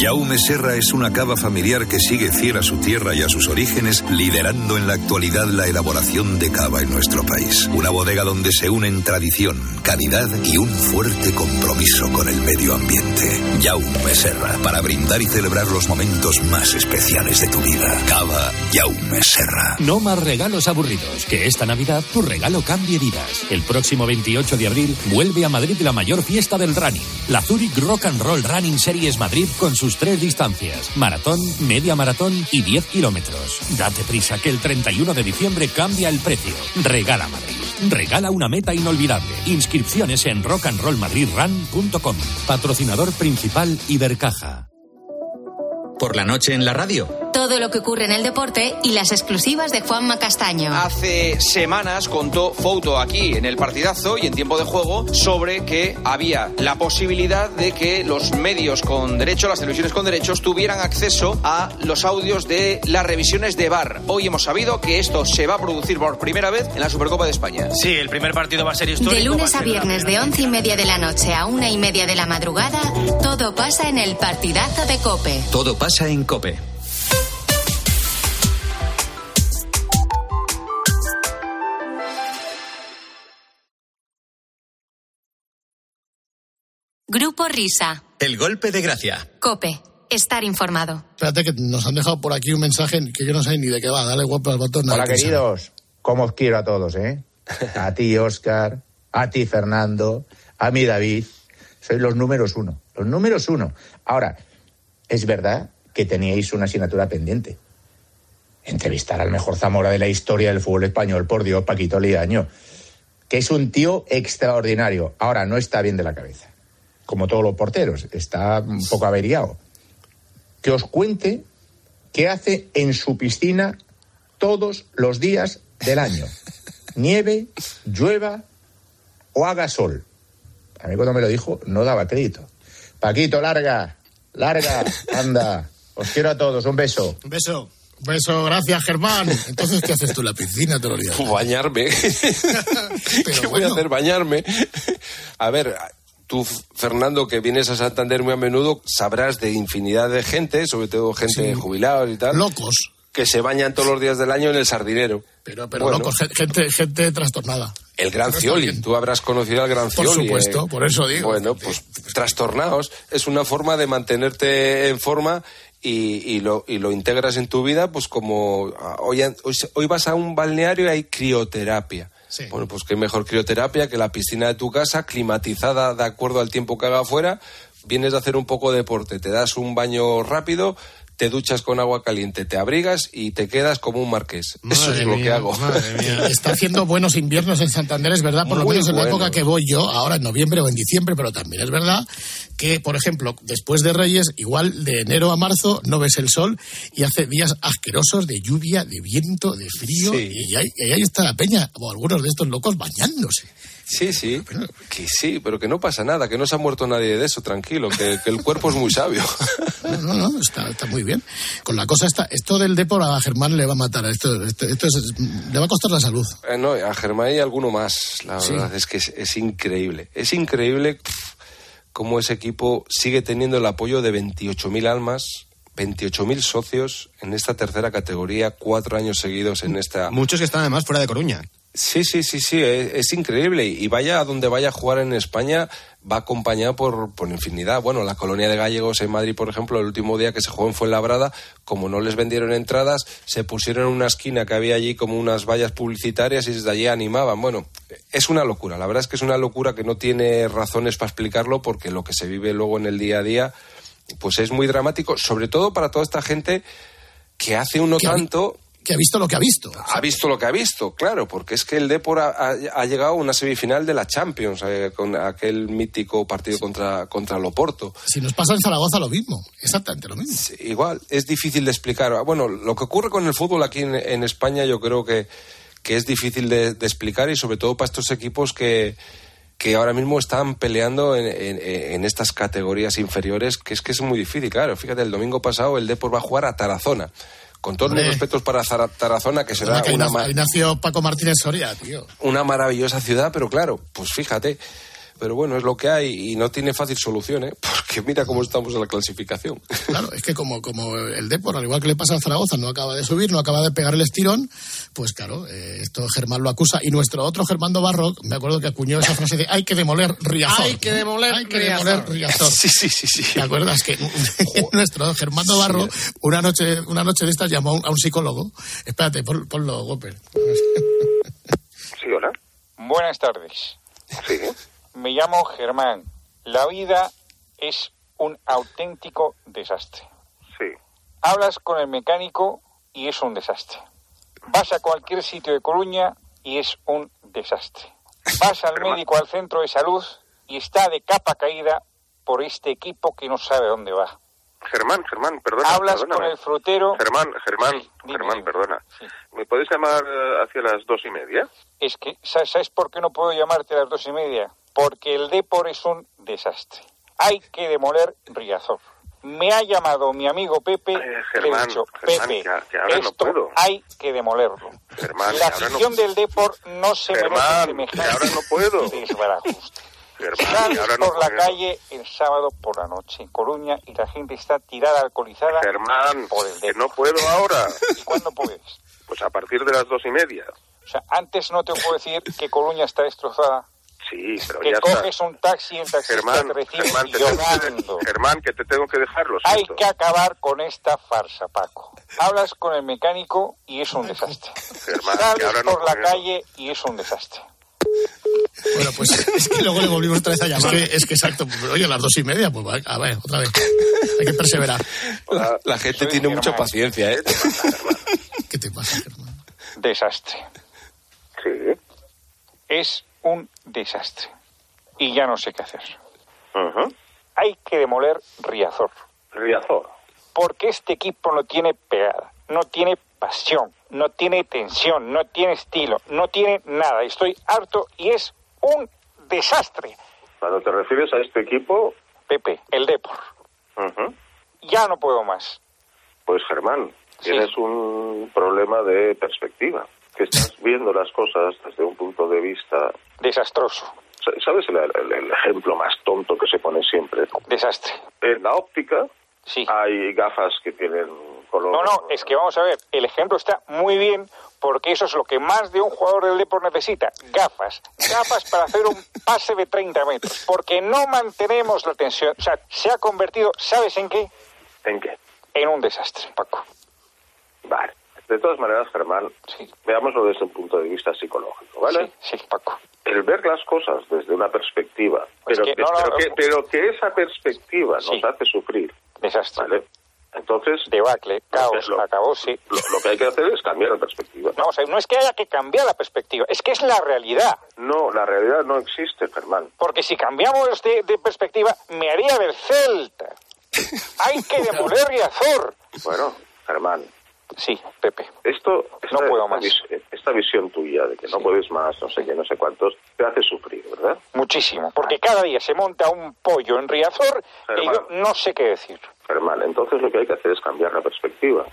Jaume Serra es una cava familiar que sigue fiel a su tierra y a sus orígenes, liderando en la actualidad la elaboración de cava en nuestro país. Una bodega donde se unen tradición, calidad y un fuerte compromiso con el medio ambiente. Jaume Serra, para brindar y celebrar los momentos más especiales de tu vida. Cava Jaume Serra. No más regalos aburridos. Que esta Navidad tu regalo cambie vidas. El próximo 28 de abril vuelve a Madrid la mayor fiesta del running. La Zurich Rock and Roll Running Series Madrid con sus tres distancias. Maratón, media maratón y 10 kilómetros. Date prisa que el 31 de diciembre cambia el precio. Regala Madrid. Regala una meta inolvidable. Inscripciones en rockandrollmadridrun.com. Patrocinador principal Ibercaja. Por la noche en la radio. Todo lo que ocurre en el deporte y las exclusivas de Juanma Castaño. Hace semanas contó Fouto aquí en el partidazo y en tiempo de juego sobre que había la posibilidad de que los medios con derecho, las televisiones con derechos, tuvieran acceso a los audios de las revisiones de VAR. Hoy hemos sabido que esto se va a producir por primera vez en la Supercopa de España. Sí, el primer partido va a ser histórico. De lunes a viernes de once y media de la noche a una y media de la madrugada, todo pasa en el partidazo de Cope. Todo pasa en Cope. Grupo Risa. El golpe de gracia. Cope. Estar informado. Espérate que nos han dejado por aquí un mensaje que yo no sé ni de qué va. Dale guapo al botón. Hola queridos, ¿cómo os quiero a todos, eh? *laughs* A ti, Oscar, a ti, Fernando, a mí, David. Sois los números uno, los números uno. Ahora, es verdad que teníais una asignatura pendiente. Entrevistar al mejor Zamora de la historia del fútbol español, por Dios, Paquito Liaño, que es un tío extraordinario. Ahora, no está bien de la cabeza, como todos los porteros, está un poco averiado. Que os cuente qué hace en su piscina todos los días del año. *laughs* Nieve, llueva o haga sol. A mí cuando me lo dijo no daba crédito. Paquito, larga, larga, *laughs* anda. Os quiero a todos, un beso. Un beso. Un beso, gracias, Germán. Entonces, ¿qué haces tú en la piscina? Pues Bañarme. *laughs* ¿Qué voy a hacer? Bañarme. A ver, tú, Fernando, que vienes a Santander muy a menudo, sabrás de infinidad de gente, sobre todo gente Sí. jubilada y tal. Locos. Que se bañan todos los días del año en el sardinero. Pero, pero Bueno, locos, gen- gente, gente trastornada. El Gran Cioli, tú habrás conocido al Gran Por Cioli. supuesto, eh. por eso digo. Bueno, pues trastornados. Es una forma de mantenerte en forma y, y lo, y lo integras en tu vida, pues como ah, hoy, hoy, hoy vas a un balneario y hay crioterapia. Bueno, pues qué mejor crioterapia que la piscina de tu casa, climatizada de acuerdo al tiempo que haga afuera. Vienes a hacer un poco de deporte, te das un baño rápido, te duchas con agua caliente, te abrigas y te quedas como un marqués. Eso es lo que hago. *laughs* Está haciendo buenos inviernos en Santander, es verdad, por lo menos en la época que voy yo, ahora en noviembre o en diciembre, pero también es verdad que, por ejemplo, después de Reyes, igual de enero a marzo no ves el sol y hace días asquerosos de lluvia, de viento, de frío, Sí. y, ahí, y ahí está la peña, o algunos de estos locos bañándose. Sí, sí, que sí, pero que no pasa nada, que no se ha muerto nadie de eso, tranquilo, que, que el cuerpo es muy sabio. *laughs* No, no, no, está, está muy bien. Con la cosa está, esto del Depor a Germán le va a matar, esto, esto, esto es- le va a costar la salud. Eh, no, a Germán y alguno más, la Sí. verdad es que es, es increíble. Es increíble cómo ese equipo sigue teniendo el apoyo de 28.000 almas, 28.000 socios en esta tercera categoría, cuatro años seguidos en esta... Muchos que están además fuera de Coruña. Sí, sí, sí, sí, es, es increíble. Y vaya a donde vaya a jugar en España, va acompañado por, por infinidad. Bueno, la colonia de gallegos en Madrid, por ejemplo, el último día que se jugó en Fuenlabrada, como no les vendieron entradas, se pusieron en una esquina que había allí como unas vallas publicitarias y desde allí animaban. Bueno, es una locura. La verdad es que es una locura que no tiene razones para explicarlo porque lo que se vive luego en el día a día, pues es muy dramático, sobre todo para toda esta gente que hace uno tanto Que ha visto lo que ha visto. ha visto lo que ha visto, claro, porque es que el Depor ha, ha- ha llegado a una semifinal de la Champions eh, con aquel mítico partido contra, contra el Oporto. Si nos pasa en Zaragoza lo mismo, exactamente lo mismo. Igual, es difícil de explicar. Bueno, lo que ocurre con el fútbol aquí en, en España yo creo que, que es difícil de, de explicar y sobre todo para estos equipos que, que ahora mismo están peleando en, en- en estas categorías inferiores, que es que es muy difícil. Claro, fíjate, el domingo pasado el Depor va a jugar a Tarazona. Con todos mis respetos para Tarazona, que será que una, nació- ma- ahí nació Paco Martínez Soria, tío. una maravillosa ciudad, pero claro, pues fíjate. Pero bueno, es lo que hay y no tiene fácil solución, ¿eh? *laughs* Porque mira cómo estamos en la clasificación. *laughs* Claro, es que como, como el Depor, al igual que le pasa al Zaragoza, no acaba de subir, no acaba de pegar el estirón, pues claro, eh, esto Germán lo acusa. Y nuestro otro Germando Barro, me acuerdo que acuñó esa frase de hay que demoler Riazor. Hay que demoler Hay que Riazor. demoler Riazor. Sí, sí, sí, sí. ¿Te acuerdas que *laughs* nuestro Germando Barro, una noche, una noche de estas llamó a un, a un psicólogo? Espérate, pon- ponlo, Goper. Sí, hola. Buenas tardes. Sí. Me llamo Germán. La vida es un auténtico desastre. Sí. Hablas con el mecánico y es un desastre. Vas a cualquier sitio de Coruña y es un desastre. Vas al médico al centro de salud y está de capa caída por este equipo que no sabe dónde va. Germán, Germán, perdona. Hablas perdóname. con el frutero. Germán, Germán, Germán, perdona. ¿Me puedes llamar eh, hacia las dos y media? Es que, ¿sa- ¿sabes por qué no puedo llamarte a las dos y media? Porque el Depor es un desastre. Hay que demoler Riazor. Me ha llamado mi amigo Pepe y le he dicho, Germán, Pepe, que- que ahora no esto puedo. hay que demolerlo. Germán, La no- afición del Depor no se Germán, merece que ahora no puedo. Sales ahora no por la puedo. calle el sábado por la noche en Coruña y la gente está tirada alcoholizada. Germán, por el que no puedo ahora. ¿Y cuándo puedes? Pues a partir de las dos y media. O sea, antes no te puedo decir que Coruña está destrozada. Sí, pero que ya está. coges un taxi y el taxista Germán, te recibe Germán, te llorando. que, Germán, que te tengo que dejar, lo Hay que acabar con esta farsa, Paco. Hablas con el mecánico y es un desastre. Germán, que Sales ahora no por la calle y es un desastre. Bueno, pues *laughs* es que luego le volvimos otra vez a llamar. Es que, es que exacto, oye, a las dos y media, pues va, a ver, otra vez. Hay que perseverar. La, la gente Soy tiene mucha hermano. paciencia, ¿eh? ¿Qué te pasa, Germán? Desastre. Sí. Es un desastre. Y ya no sé qué hacer. Ujú. Hay que demoler Riazor. Riazor. Porque este equipo no tiene pegada, no tiene pasión, no tiene tensión, no tiene estilo, no tiene nada. Estoy harto y es un desastre. Cuando te refieres a este equipo, Pepe, el Depor. ujú, Ya no puedo más. pues Germán, Sí. tienes un problema de perspectiva. Que estás viendo las cosas desde un punto de vista... Desastroso. Sa- ¿Sabes el, el- el ejemplo más tonto que se pone siempre? Desastre. En la óptica Sí. hay gafas que tienen color... No, no, es que vamos a ver, el ejemplo está muy bien porque eso es lo que más de un jugador del Depor necesita, gafas, gafas para hacer un pase de 30 metros, porque no mantenemos la tensión, o sea, se ha convertido, ¿sabes en qué? ¿En qué? En un desastre, Paco. Vale. De todas maneras, Germán, veámoslo desde un punto de vista psicológico, ¿vale? Sí, sí, Paco. El ver las cosas desde una perspectiva, pero, que- que, no, no, pero no. que, pero que esa perspectiva Sí. nos hace sufrir, Desastre. ¿vale? Entonces... Debacle, caos, lo, acabó, sí. Lo, lo, que hay que hacer es cambiar la perspectiva. No, o sea, no es que haya que cambiar la perspectiva, es que es la realidad. No, la realidad no existe, Germán. Porque si cambiamos de, de perspectiva, me haría ver Celta. hay que *laughs* demoler Riazor. Bueno, Germán, Sí, Pepe. Esto, esta, no puedo más. Esta, visión tuya de que no sí. puedes más, no sé qué, no sé cuántos, te hace sufrir, ¿verdad? Muchísimo, porque cada día se monta un pollo en Riazor Germán, y yo no sé qué decir. Germán, entonces lo que hay que hacer es cambiar la perspectiva.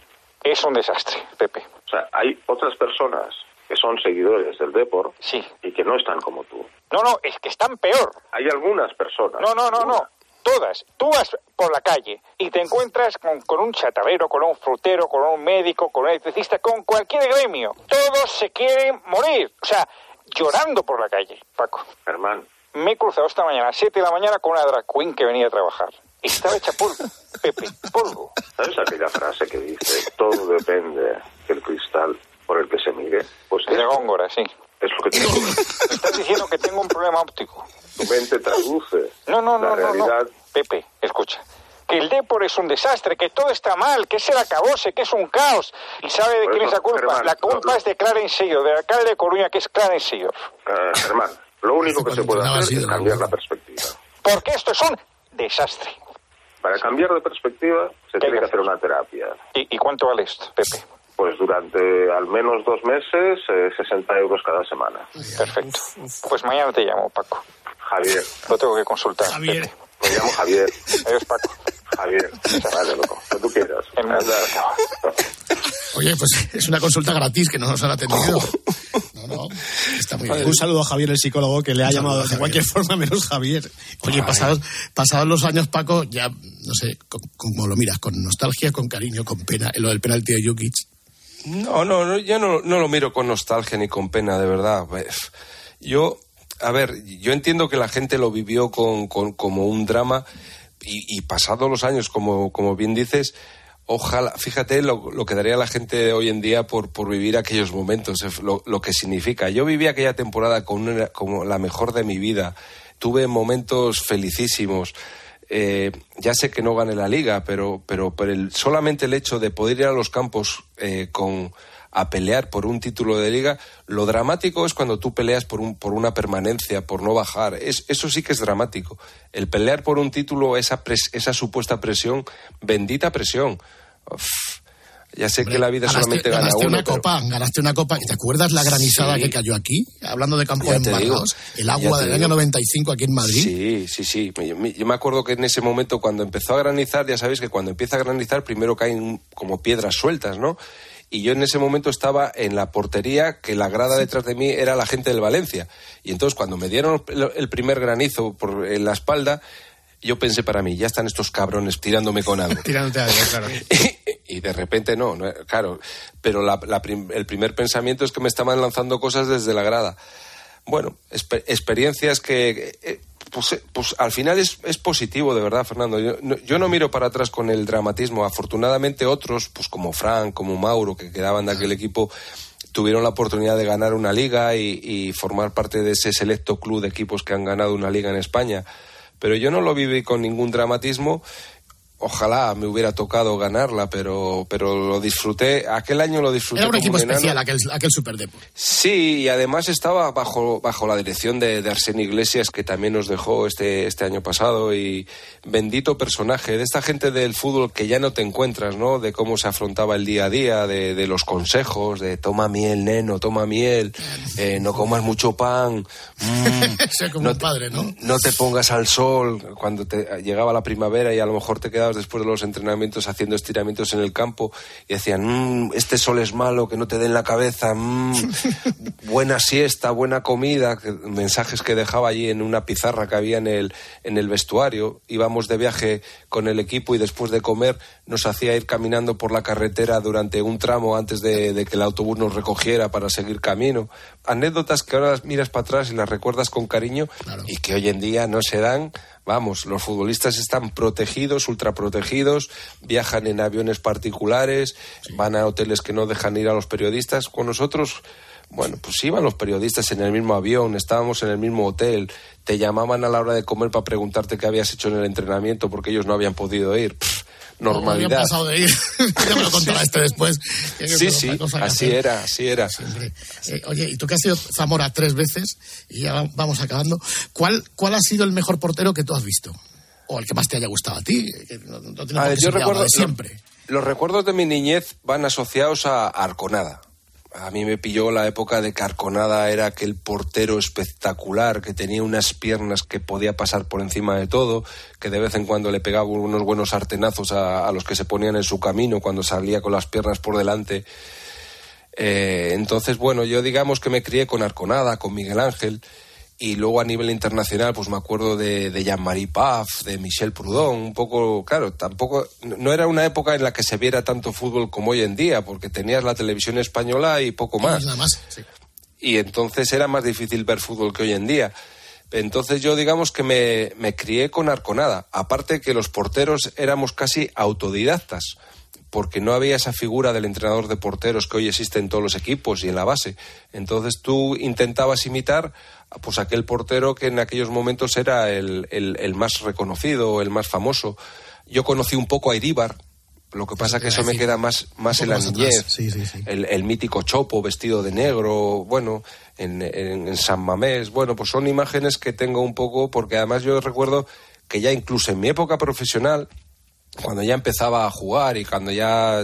Es un desastre, Pepe. O sea, hay otras personas que son seguidores del Depor sí. y que no están como tú. No, no, es que están peor. Hay algunas personas. No, no, no, no todas. Tú vas por la calle y te encuentras con, con, un chatarero, con un frutero, con un médico, con un electricista, con cualquier gremio. Todos se quieren morir. O sea, llorando por la calle, Paco. Hermano. Me he cruzado esta mañana a las 7 de la mañana con una drag queen que venía a trabajar. Estaba hecha polvo, *laughs* Pepe, polvo. ¿Sabes aquella frase que dice, todo depende del cristal por el que se mire? Pues de Góngora, sí. Es lo que te Me *laughs* estás diciendo que tengo un problema óptico. Tu mente traduce no, no, no, la realidad. No, no. Pepe, escucha. Que el Depor es un desastre, que todo está mal, que es el acabose, que es un caos. ¿Y sabe de Por quién eso, es la culpa? Germán, la culpa no, es de Clarence Seyor, del alcalde de Coruña, que es Clarence. Uh, Germán, lo único que se puede hacer es cambiar la perspectiva. Porque esto es un desastre. Para cambiar de perspectiva se tiene que hacer una terapia. ¿Y, ¿Y, cuánto vale esto, Pepe? Pues durante al menos dos meses, eh, 60 euros cada semana. Perfecto. Pues mañana te llamo, Paco. Javier. Lo tengo que consultar. Javier. Me llamo Javier. Adiós, Paco. Javier. Vale, loco. Lo que tú quieras. Oye, pues es una consulta gratis que no nos han atendido. No, no, está muy bien. Un saludo a Javier, el psicólogo, que le ha llamado de cualquier forma menos Javier. Oye, pasados, pasados los años, Paco, ya, no sé, como lo miras, con nostalgia, con cariño, con pena, en lo del penalti de Jukic. No, no, no yo no, no lo miro con nostalgia ni con pena, de verdad. Yo, a ver, yo entiendo que la gente lo vivió con, como un drama y, pasados los años, como, como bien dices, ojalá, fíjate lo, que daría la gente hoy en día por, por vivir aquellos momentos, lo, lo, que significa. Yo viví aquella temporada una, como la mejor de mi vida. Tuve momentos felicísimos. Eh, ya sé que no gané la liga, pero, pero, pero el, solamente el hecho de poder ir a los campos eh, con, a pelear por un título de liga, lo dramático es cuando tú peleas por, un, por una permanencia, por no bajar. Es, eso sí que es dramático. El pelear por un título, esa, pres, esa supuesta presión, bendita presión. Ya sé Hombre, que la vida ganaste, solamente gana ganaste uno. una copa, ganaste una copa. ¿Te acuerdas la granizada Sí. que cayó aquí? Hablando de campos embargados. El agua del año digo. 95 aquí en Madrid. Sí, sí, sí. Yo, me- acuerdo que en ese momento, cuando empezó a granizar, ya sabéis que cuando empieza a granizar, primero caen como piedras sueltas, ¿no? Y yo en ese momento estaba en la portería, que la grada detrás de mí era la gente del Valencia. Y entonces, cuando me dieron el el primer granizo por, en la espalda, yo pensé para mí, ya están estos cabrones tirándome con algo. *laughs* Tirándote algo, claro. *laughs* y de repente no, no, claro. Pero la- la prim- el primer pensamiento es que me estaban lanzando cosas desde la grada. Bueno, experiencias que, eh, pues, eh, pues al final es, es positivo, de verdad, Fernando. Yo no, yo no miro para atrás con el dramatismo. Afortunadamente otros, pues como Frank, como Mauro, que quedaban de aquel equipo, tuvieron la oportunidad de ganar una liga y, y formar parte de ese selecto club de equipos que han ganado una liga en España. Pero yo no lo viví con ningún dramatismo. Ojalá me hubiera tocado ganarla, pero, pero lo disfruté. Aquel año lo disfruté. Era un equipo especial aquel, aquel Super Depor. Sí, y además estaba bajo, bajo la dirección de, de Arsène Iglesias, que también nos dejó este, este año pasado, y bendito personaje de esta gente del fútbol que ya no te encuentras, ¿no? De cómo se afrontaba el día a día, de, de los consejos, de toma miel, neno, toma miel, eh, no comas mucho pan, mm, *laughs* Sé como un padre, ¿no? no te pongas al sol cuando te llegaba la primavera y a lo mejor te quedabas después de los entrenamientos haciendo estiramientos en el campo y decían, "Mm, este sol es malo, que no te den la cabeza, mm, *laughs* buena siesta, buena comida, mensajes que dejaba allí en una pizarra que había en el, en el vestuario. Íbamos de viaje con el equipo y después de comer nos hacía ir caminando por la carretera durante un tramo antes de, de que el autobús nos recogiera para seguir camino. Anécdotas que ahora las miras para atrás y las recuerdas con cariño y que hoy en día no se dan. Vamos, los futbolistas están protegidos, ultraprotegidos, viajan en aviones particulares, van a hoteles que no dejan ir a los periodistas. Con nosotros, bueno, pues iban los periodistas en el mismo avión, estábamos en el mismo hotel, te llamaban a la hora de comer para preguntarte qué habías hecho en el entrenamiento porque ellos no habían podido ir. Pff, Normalidad. pasado de ir. *laughs* ya me lo contará este después. Sí, sí, así hacer. era, así era. Eh, oye, y tú que has sido Zamora tres veces, y ya va- vamos acabando, ¿cuál, ¿cuál ha sido el mejor portero que tú has visto? O el que más te haya gustado a ti. no- no A ver, yo recuerdo siempre. Los recuerdos de mi niñez van asociados a Arconada. A mí me pilló la época de que Arconada era aquel portero espectacular que tenía unas piernas que podía pasar por encima de todo, que de vez en cuando le pegaba unos buenos artenazos a, a los que se ponían en su camino cuando salía con las piernas por delante. Eh, entonces, bueno, yo digamos que me crié con Arconada, con Miguel Ángel, y luego a nivel internacional, pues me acuerdo de, de Jean-Marie Paf, de Michel Proudhon, un poco, claro, tampoco, no era una época en la que se viera tanto fútbol como hoy en día, porque tenías la televisión española y poco más. Nada más, sí. Y entonces era más difícil ver fútbol que hoy en día. Entonces yo digamos que me, me crié con Arconada. Aparte que los porteros éramos casi autodidactas, porque no había esa figura del entrenador de porteros que hoy existe en todos los equipos y en la base. Entonces tú intentabas imitar pues aquel portero que en aquellos momentos era el, el- el más reconocido, el más famoso. Yo conocí un poco a Iríbar, lo que pasa que eso me queda más, más en la niñez atrás. Sí, sí, sí. el, el mítico Chopo vestido de negro, bueno, en, en- en San Mamés, bueno, pues son imágenes que tengo un poco, porque además yo recuerdo que ya incluso en mi época profesional, cuando ya empezaba a jugar y cuando ya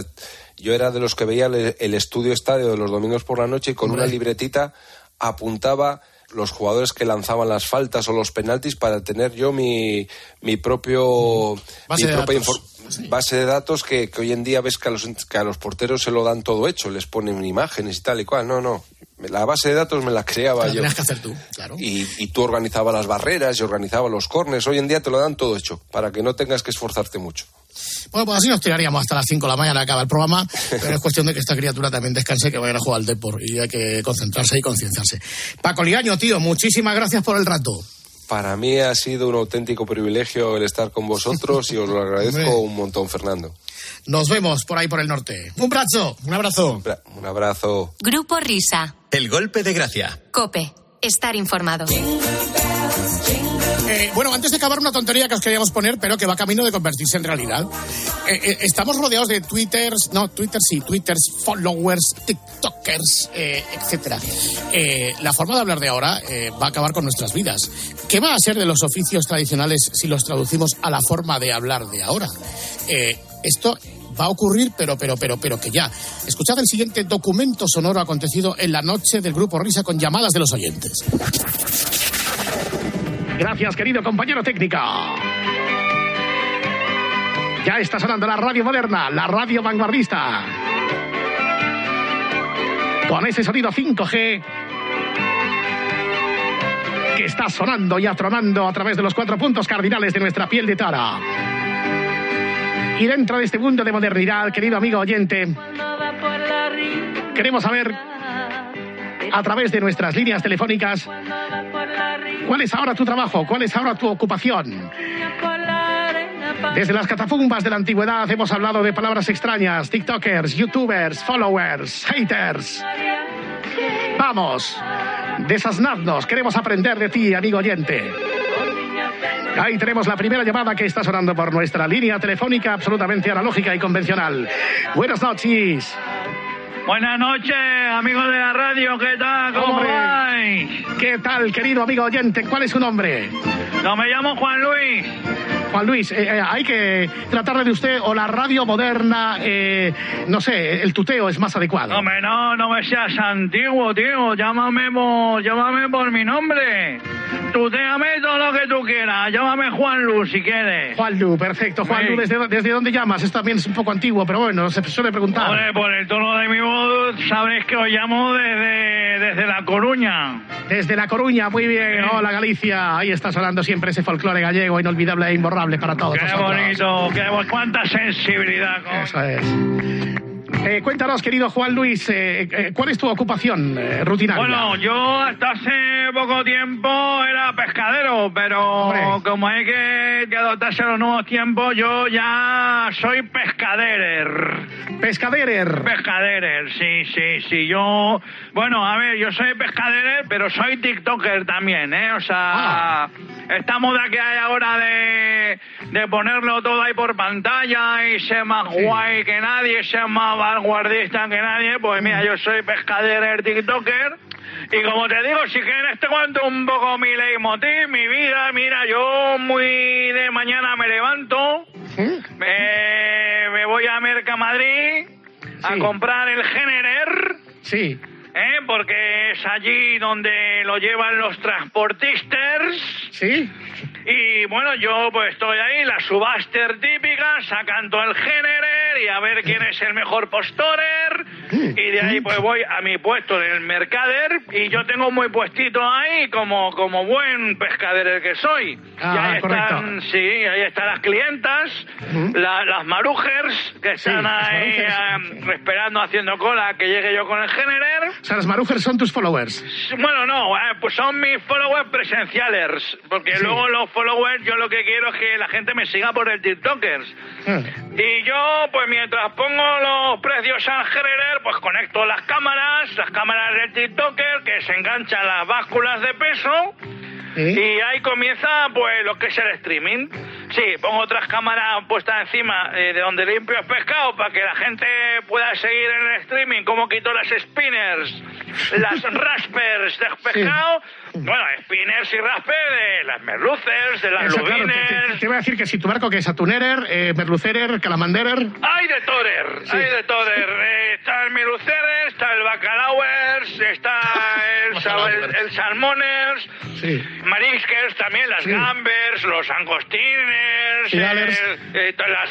yo era de los que veía el, el estudio estadio de los domingos por la noche y con Hombre. una libretita apuntaba los jugadores que lanzaban las faltas o los penaltis para tener yo mi, mi propio Base mi de propia datos. base de datos que, que hoy en día ves que a, los, que a los porteros se lo dan todo hecho, les ponen imágenes y tal y cual. No, no. La base de datos me la creaba lo yo. tenías que hacer tú, claro. Y, y tú organizabas las barreras y organizabas los cornes. Hoy en día te lo dan todo hecho, para que no tengas que esforzarte mucho. Bueno, pues así nos tiraríamos hasta las 5 de la mañana, acaba el programa, pero es cuestión de que esta criatura también descanse, que vaya a jugar al Depor y hay que concentrarse y concienciarse. Paco Liaño, tío, muchísimas gracias por el rato. Para mí ha sido un auténtico privilegio el estar con vosotros y os lo *laughs* agradezco un montón, Fernando. Nos vemos por ahí por el norte. Un brazo. Un abrazo. Un abrazo. Grupo Risa. El golpe de gracia. Cope. Estar informado. Eh, bueno, antes de acabar una tontería que os queríamos poner, pero que va camino de convertirse en realidad. Eh, eh, estamos rodeados de twitters, no, twitters sí, twitters, followers, tiktokers, eh, etcétera. Eh, la forma de hablar de ahora eh, va a acabar con nuestras vidas. ¿Qué va a ser de los oficios tradicionales si los traducimos a la forma de hablar de ahora? Eh, esto va a ocurrir, pero, pero, pero, pero que ya. Escuchad el siguiente documento sonoro acontecido en la noche del Grupo Risa con llamadas de los oyentes. Gracias, querido compañero técnica. Ya está sonando la radio moderna, la radio vanguardista. Con ese sonido 5G que está sonando y atronando a través de los cuatro puntos cardinales de nuestra piel de tara. Y dentro de este mundo de modernidad, querido amigo oyente, queremos saber a través de nuestras líneas telefónicas cuál es ahora tu trabajo, cuál es ahora tu ocupación. Desde las catafumbas de la antigüedad hemos hablado de palabras extrañas, TikTokers, YouTubers, followers, haters. Vamos, desasnadnos, queremos aprender de ti, amigo oyente. Ahí tenemos la primera llamada que está sonando por nuestra línea telefónica absolutamente analógica y convencional. Buenas noches. Buenas noches, amigos de la radio, ¿qué tal? ¿Cómo Hombre. vais? ¿Qué tal, querido amigo oyente? ¿Cuál es su nombre? No, me llamo Juan Luis. Juan Luis, eh, eh, hay que tratarle de usted o la radio moderna, eh, no sé, el tuteo es más adecuado. Hombre, no, no me seas antiguo, tío. Llámame por, llámame por mi nombre. Tuteame todo lo que tú quieras. Llámame Juan Luz si quieres. Juan Lu, perfecto. Juan Sí. Lu, ¿desde, ¿desde dónde llamas? Esto también es un poco antiguo, pero bueno, se suele preguntar. Hombre, por el tono de mi voz, sabes que os llamo desde, desde La Coruña. Desde La Coruña, muy bien. Hola, Galicia. Ahí está sonando siempre ese folclore gallego, inolvidable e imborrable para todos Qué bonito, qué cuánta sensibilidad. Eso es. Eh, cuéntanos, querido Juan Luis, eh, eh, ¿cuál es tu ocupación rutinaria? Bueno, yo hasta hace poco tiempo era pescadero, pero Hombre. como hay que, que adaptarse a los nuevos tiempos, yo ya soy pescaderer. Pescaderer. Pescaderer, sí, sí, sí. Yo, bueno, a ver, yo soy pescaderer, pero soy TikToker también, ¿eh? O sea, Ah. esta moda que hay ahora de, de ponerlo todo ahí por pantalla y ser más guay que nadie, ser más vanguardista que nadie, pues mira, yo soy pescadero TikToker. Y como te digo, si quieres te cuento un poco mi leitmotiv, mi vida. Mira, yo muy de mañana me levanto, me, me voy a Mercamadrid a comprar el Generer. Sí. ¿eh? Porque es allí donde lo llevan los transportistas. Sí. Y bueno, yo pues estoy ahí, la subaster típica, sacando el Generer y a ver quién es el mejor postorer. Y de ahí pues voy a mi puesto en el Mercader y yo tengo muy puestito ahí como, como buen pescader que soy. Ah, y ahí correcto. están, sí, ahí están las clientas, la- las marujers que están las ahí marujers. eh, esperando, haciendo cola a que llegue yo con el Generer. O sea, las marujers son tus followers. Bueno, no, eh, pues son mis followers presenciales, porque Sí. luego los followers yo lo que quiero es que la gente me siga por el TikTokers. Ah. Y yo, pues mientras pongo los precios al Generer, pues conecto las cámaras, las cámaras del TikToker, que se enganchan las básculas de peso. Y ahí comienza pues lo que es el streaming. Sí, pongo otras cámaras puestas encima eh, de donde limpio el pescado para que la gente pueda seguir en el streaming cómo quito las spinners, las *laughs* raspers del pescado. Bueno, spinners y raspers de las merluces, de las Eso, claro, te, lubines. te- te iba a decir que si tu barco que es atunerer, eh, merlucerer, calamanderer. Hay de toder, Sí. hay de toder. Eh, está el miluceres, está el bacalauers, está el, el, el salmoners, Sí. marisquers también, las gambers, los angostines, Eh, eh, las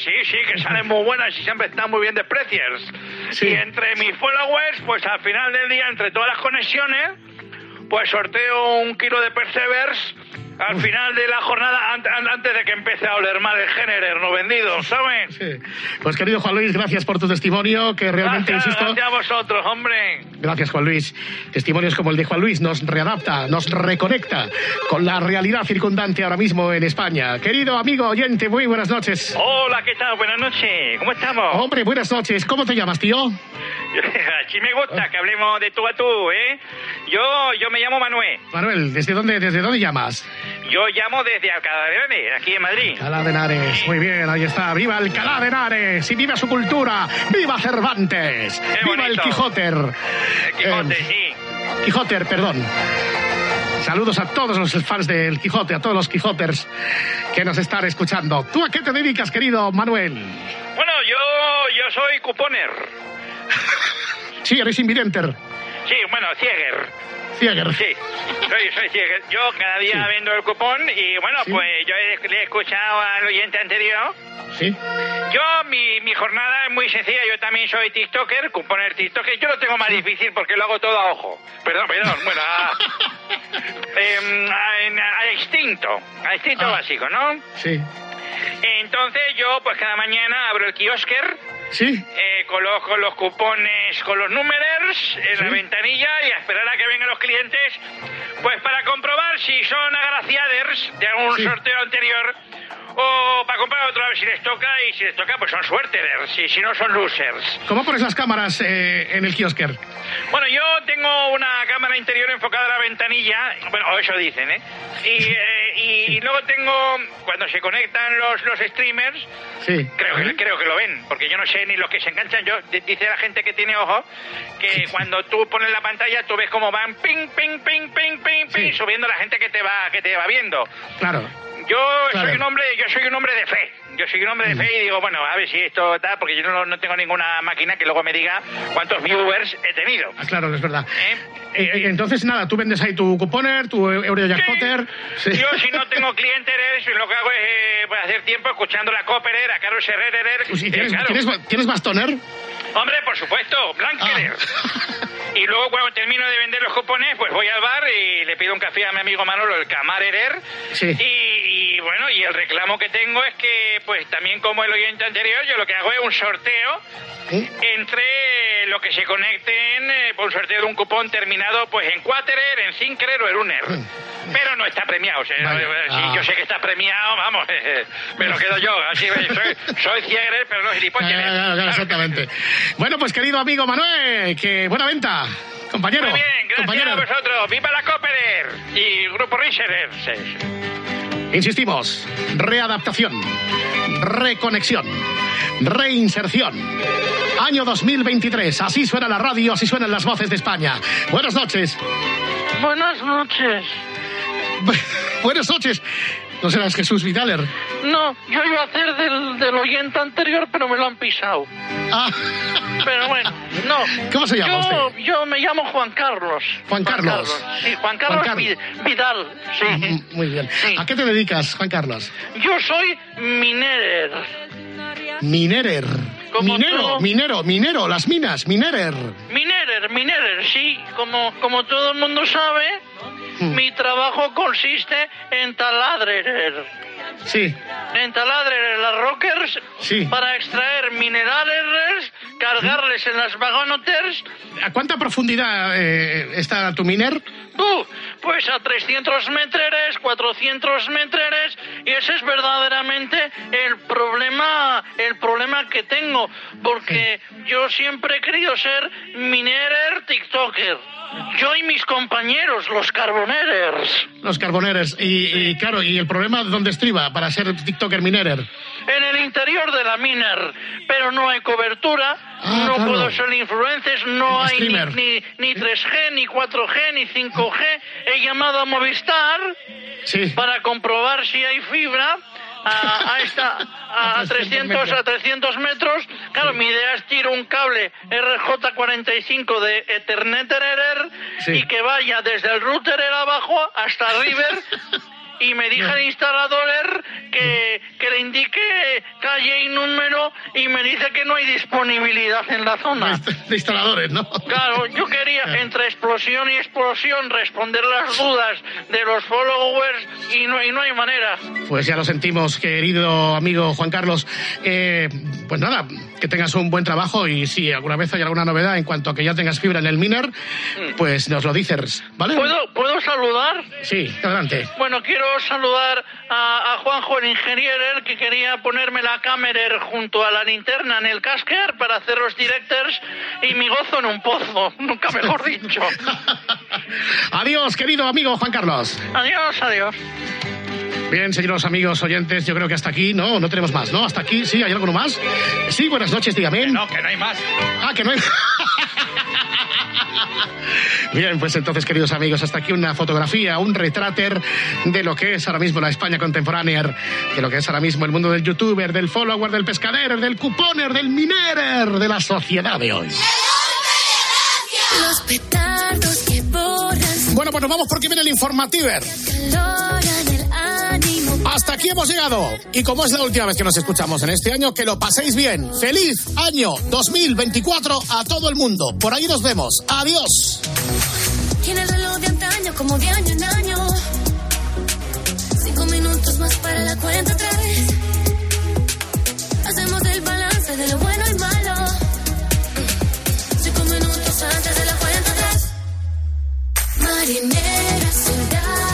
sí, sí, que salen muy buenas y siempre están muy bien de precios. Sí. Y entre mis followers, pues al final del día, entre todas las conexiones, pues sorteo un kilo de Perseverance al final de la jornada, an- an- antes de que empiece a oler mal el Generer no vendido, ¿sabes? *laughs* Sí. Pues querido Juan Luis, gracias por tu testimonio, que realmente, gracias, insisto, gracias a vosotros, hombre. Gracias, Juan Luis. Testimonios como el de Juan Luis nos readapta, nos reconecta con la realidad circundante ahora mismo en España. Querido amigo oyente, muy buenas noches. Hola, ¿qué tal? Buenas noches. ¿Cómo estamos? Hombre, buenas noches. ¿Cómo te llamas, tío? *laughs* Así me gusta que hablemos de tú a tú, ¿eh? Yo, yo me llamo Manuel. Manuel, ¿desde dónde, desde dónde llamas? Yo llamo desde Alcalá de Henares, aquí en Madrid. Alcalá de Henares. Muy bien, ahí está. ¡Viva Alcalá de Henares! ¡Y viva su cultura! ¡Viva Cervantes! Qué ¡Viva el. Quijoter! El Quijote, Eh, sí. Quijoter, perdón. Saludos a todos los fans del Quijote, a todos los Quijoters que nos están escuchando. ¿Tú a qué te dedicas, querido Manuel? Bueno, yo, yo soy cuponer. *laughs* Sí, eres invidenter. Sí, bueno, cieger. Cieger. Sí, soy, soy cieger. Yo cada día vendo el cupón y bueno, pues yo he- le he escuchado al oyente anterior. Sí. Yo, mi, mi jornada es muy sencilla. Yo también soy TikToker, cuponer TikToker. Yo lo tengo más difícil porque lo hago todo a ojo. Perdón, perdón. Bueno, *laughs* a, em, a- a instinto. A instinto básico, ¿no? Sí. Entonces yo, pues cada mañana abro el kiosker. Sí. Eh, coloco los cupones con los números en la ventanilla y a esperar a que vengan los clientes, pues para comprobar si son agraciaders de algún sorteo anterior o para comprar otra vez si les toca y si les toca pues son suerteders y si no son losers. ¿Cómo pones las cámaras eh, en el kiosker? Bueno, yo tengo una cámara interior enfocada a la ventanilla, bueno, o eso dicen, ¿eh? Y, eh, *laughs* y luego tengo, cuando se conectan los, los streamers, Sí. Creo que, creo que lo ven, porque yo no sé ni los que se enganchan. Yo dice la gente que tiene ojo que cuando tú pones la pantalla tú ves cómo van ping ping ping ping ping ping subiendo la gente que te va que te va viendo. Claro. Yo Claro. soy un hombre, yo soy un hombre de fe. Yo soy un hombre de fe y digo, bueno, a ver si esto da, porque yo no, no tengo ninguna máquina que luego me diga cuántos viewers he tenido. Ah, claro, es verdad. Eh, eh, entonces, nada, tú vendes ahí tu cuponer, tu Eurojackpotter. Sí. Yo si no tengo clientes, *laughs* lo que hago es eh, pues, hacer tiempo escuchando la Copperer, a Carlos Herrera. Pues, ¿y eh, ¿Tienes, claro. ¿tienes, tienes bastoner? Hombre, por supuesto, Blanquerer. *laughs* Y luego cuando termino de vender los cupones, pues voy al bar y le pido un café a mi amigo Manolo, el camarerer. Sí. Y, y, bueno, y el reclamo que tengo es que, pues también como el oyente anterior, yo lo que hago es un sorteo entre los que se conecten eh, por un sorteo de un cupón terminado pues en Quaterer, en Cinkerer o en Uner. Pero no está premiado. o sea, Vale. eh, sí, Ah. yo sé que está premiado, vamos, *laughs* me lo quedo yo. Así, soy, soy cieguer, pero no gilipollas. Claro, claro, claro, exactamente. Bueno, pues querido amigo Manuel, que buena venta. Compañero. Muy bien, gracias compañero. a vosotros. ¡Viva la Copperer! Y Grupo Riserer. Insistimos, readaptación, reconexión, reinserción. Año 2023, así suena la radio, así suenan las voces de España. Buenas noches. Buenas noches. *laughs* Buenas noches. ¿No serás Jesús Vidaler? No, yo iba a hacer del, del oyente anterior, pero me lo han pisado. Ah. Pero bueno, no. ¿Cómo se llama yo, usted? Yo me llamo Juan Carlos. Juan Carlos. Sí, Juan Carlos, Juan Vidal. Sí. Mm, Muy bien. ¿A qué te dedicas, Juan Carlos? Yo soy minerer. Minerer. Minero, todo. minero, minero, las minas, minerer. Minerer, minerer, sí. Como, como todo el mundo sabe. Mi trabajo consiste en taladrer. Sí. En taladrer las rockers Sí. para extraer minerales, cargarles en las vagonoters. ¿A cuánta profundidad eh, está tu miner? Uh, pues a 300 metros, 400 metros, y ese es verdaderamente el problema, el problema que tengo, porque yo siempre he querido ser minerer tiktoker. Yo y mis compañeros, los carboners. Los carboneres. Y, y, claro, ¿y el problema dónde estriba para ser TikToker minerer? En el interior de la miner, pero no hay cobertura, Ah, no claro. puedo ser influencers, no hay ni, ni, ni 3G, ni 4G, ni 5G. He llamado a Movistar Sí. para comprobar si hay fibra. A, a esta, a, *laughs* A 300 300 a 300 metros. Claro, mi idea es tirar un cable RJ45 de Ethernet Sí. y que vaya desde el router abajo hasta River *laughs* y me dice el instalador que, que le indique calle y número y me dice que no hay disponibilidad en la zona. *laughs* De instaladores, ¿no? Claro, yo quería entre explosión y explosión responder las dudas de los followers y no, y no hay manera. Pues ya lo sentimos, querido amigo Juan Carlos. Eh, pues nada, que tengas un buen trabajo y si alguna vez hay alguna novedad en cuanto a que ya tengas fibra en el miner, pues nos lo dices, ¿vale? ¿Puedo, ¿Puedo saludar? Sí, adelante. Bueno, quiero saludar a, a Juanjo, el ingeniero, que quería ponerme la cámara junto a la linterna en el casquer para hacer los directors y mi gozo en un pozo, *laughs* nunca mejor dicho. *laughs* Adiós, querido amigo Juan Carlos. Adiós, adiós. Bien, señores amigos oyentes, yo creo que hasta aquí, no, no tenemos más, ¿no? Hasta aquí, sí, ¿hay alguno más? Sí, buenas noches, dígame. No, que no hay más. Ah, que no hay... *laughs* *laughs* Bien, pues entonces, queridos amigos, hasta aquí una fotografía, un retrater de lo que es ahora mismo la España contemporánea, de lo que es ahora mismo el mundo del youtuber, del follower, del pescadero, del cuponer, del minerer, de la sociedad de hoy. Los petardos que borran Bueno, pues nos vamos porque viene el informativer. Hasta aquí hemos llegado. Y como es la última vez que nos escuchamos en este año, que lo paséis bien. Feliz año 2024 a todo el mundo. Por ahí nos vemos. Adiós. Tiene el reloj de antaño como de año en año. Cinco minutos más para la cuenta atrás. Hacemos el balance de lo bueno y malo. Cinco minutos antes de la cuenta atrás. Marineras, soldados,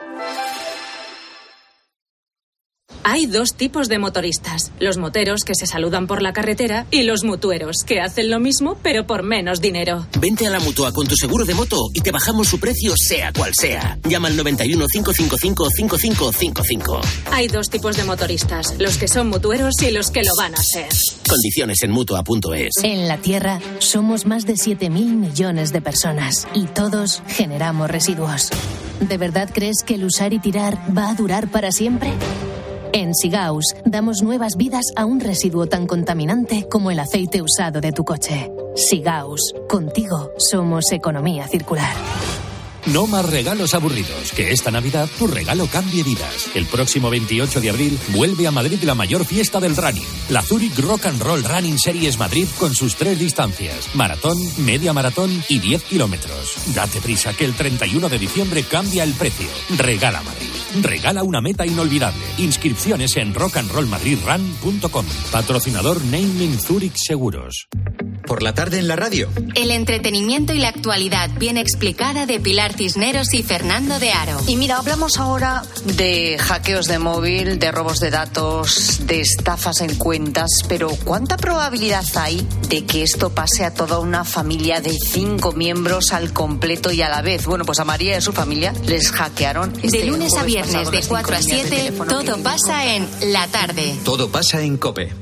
Hay dos tipos de motoristas, los moteros que se saludan por la carretera y los mutueros que hacen lo mismo pero por menos dinero. Vente a la mutua con tu seguro de moto y te bajamos su precio sea cual sea. Llama al 91 555 5555. Hay dos tipos de motoristas, los que son mutueros y los que lo van a ser. Condiciones en mutua.es. En la Tierra somos más de 7.000 millones de personas y todos generamos residuos. ¿De verdad crees que el usar y tirar va a durar para siempre? En Sigaus damos nuevas vidas a un residuo tan contaminante como el aceite usado de tu coche. Sigaus, contigo somos economía circular. No más regalos aburridos. Que esta Navidad tu regalo cambie vidas. El próximo 28 de abril vuelve a Madrid la mayor fiesta del running. La Zurich Rock and Roll Running Series Madrid con sus tres distancias. Maratón, media maratón y 10 kilómetros. Date prisa que el 31 de diciembre cambia el precio. Regala Madrid. Regala una meta inolvidable. Inscripciones en rockandrollmadridrun.com. Patrocinador Naming Zurich Seguros. Por la tarde en la radio. El entretenimiento y la actualidad bien explicada de Pilar Cisneros y Fernando de Aro. Y mira, hablamos ahora de hackeos de móvil, de robos de datos, de estafas en cuentas, pero ¿cuánta probabilidad hay de que esto pase a toda una familia de cinco miembros al completo y a la vez? Bueno, pues a María y a su familia les hackearon. De este lunes a viernes de las cinco 4 a líneas de 7, teléfono todo pasa en La Tarde. Todo pasa en Cope.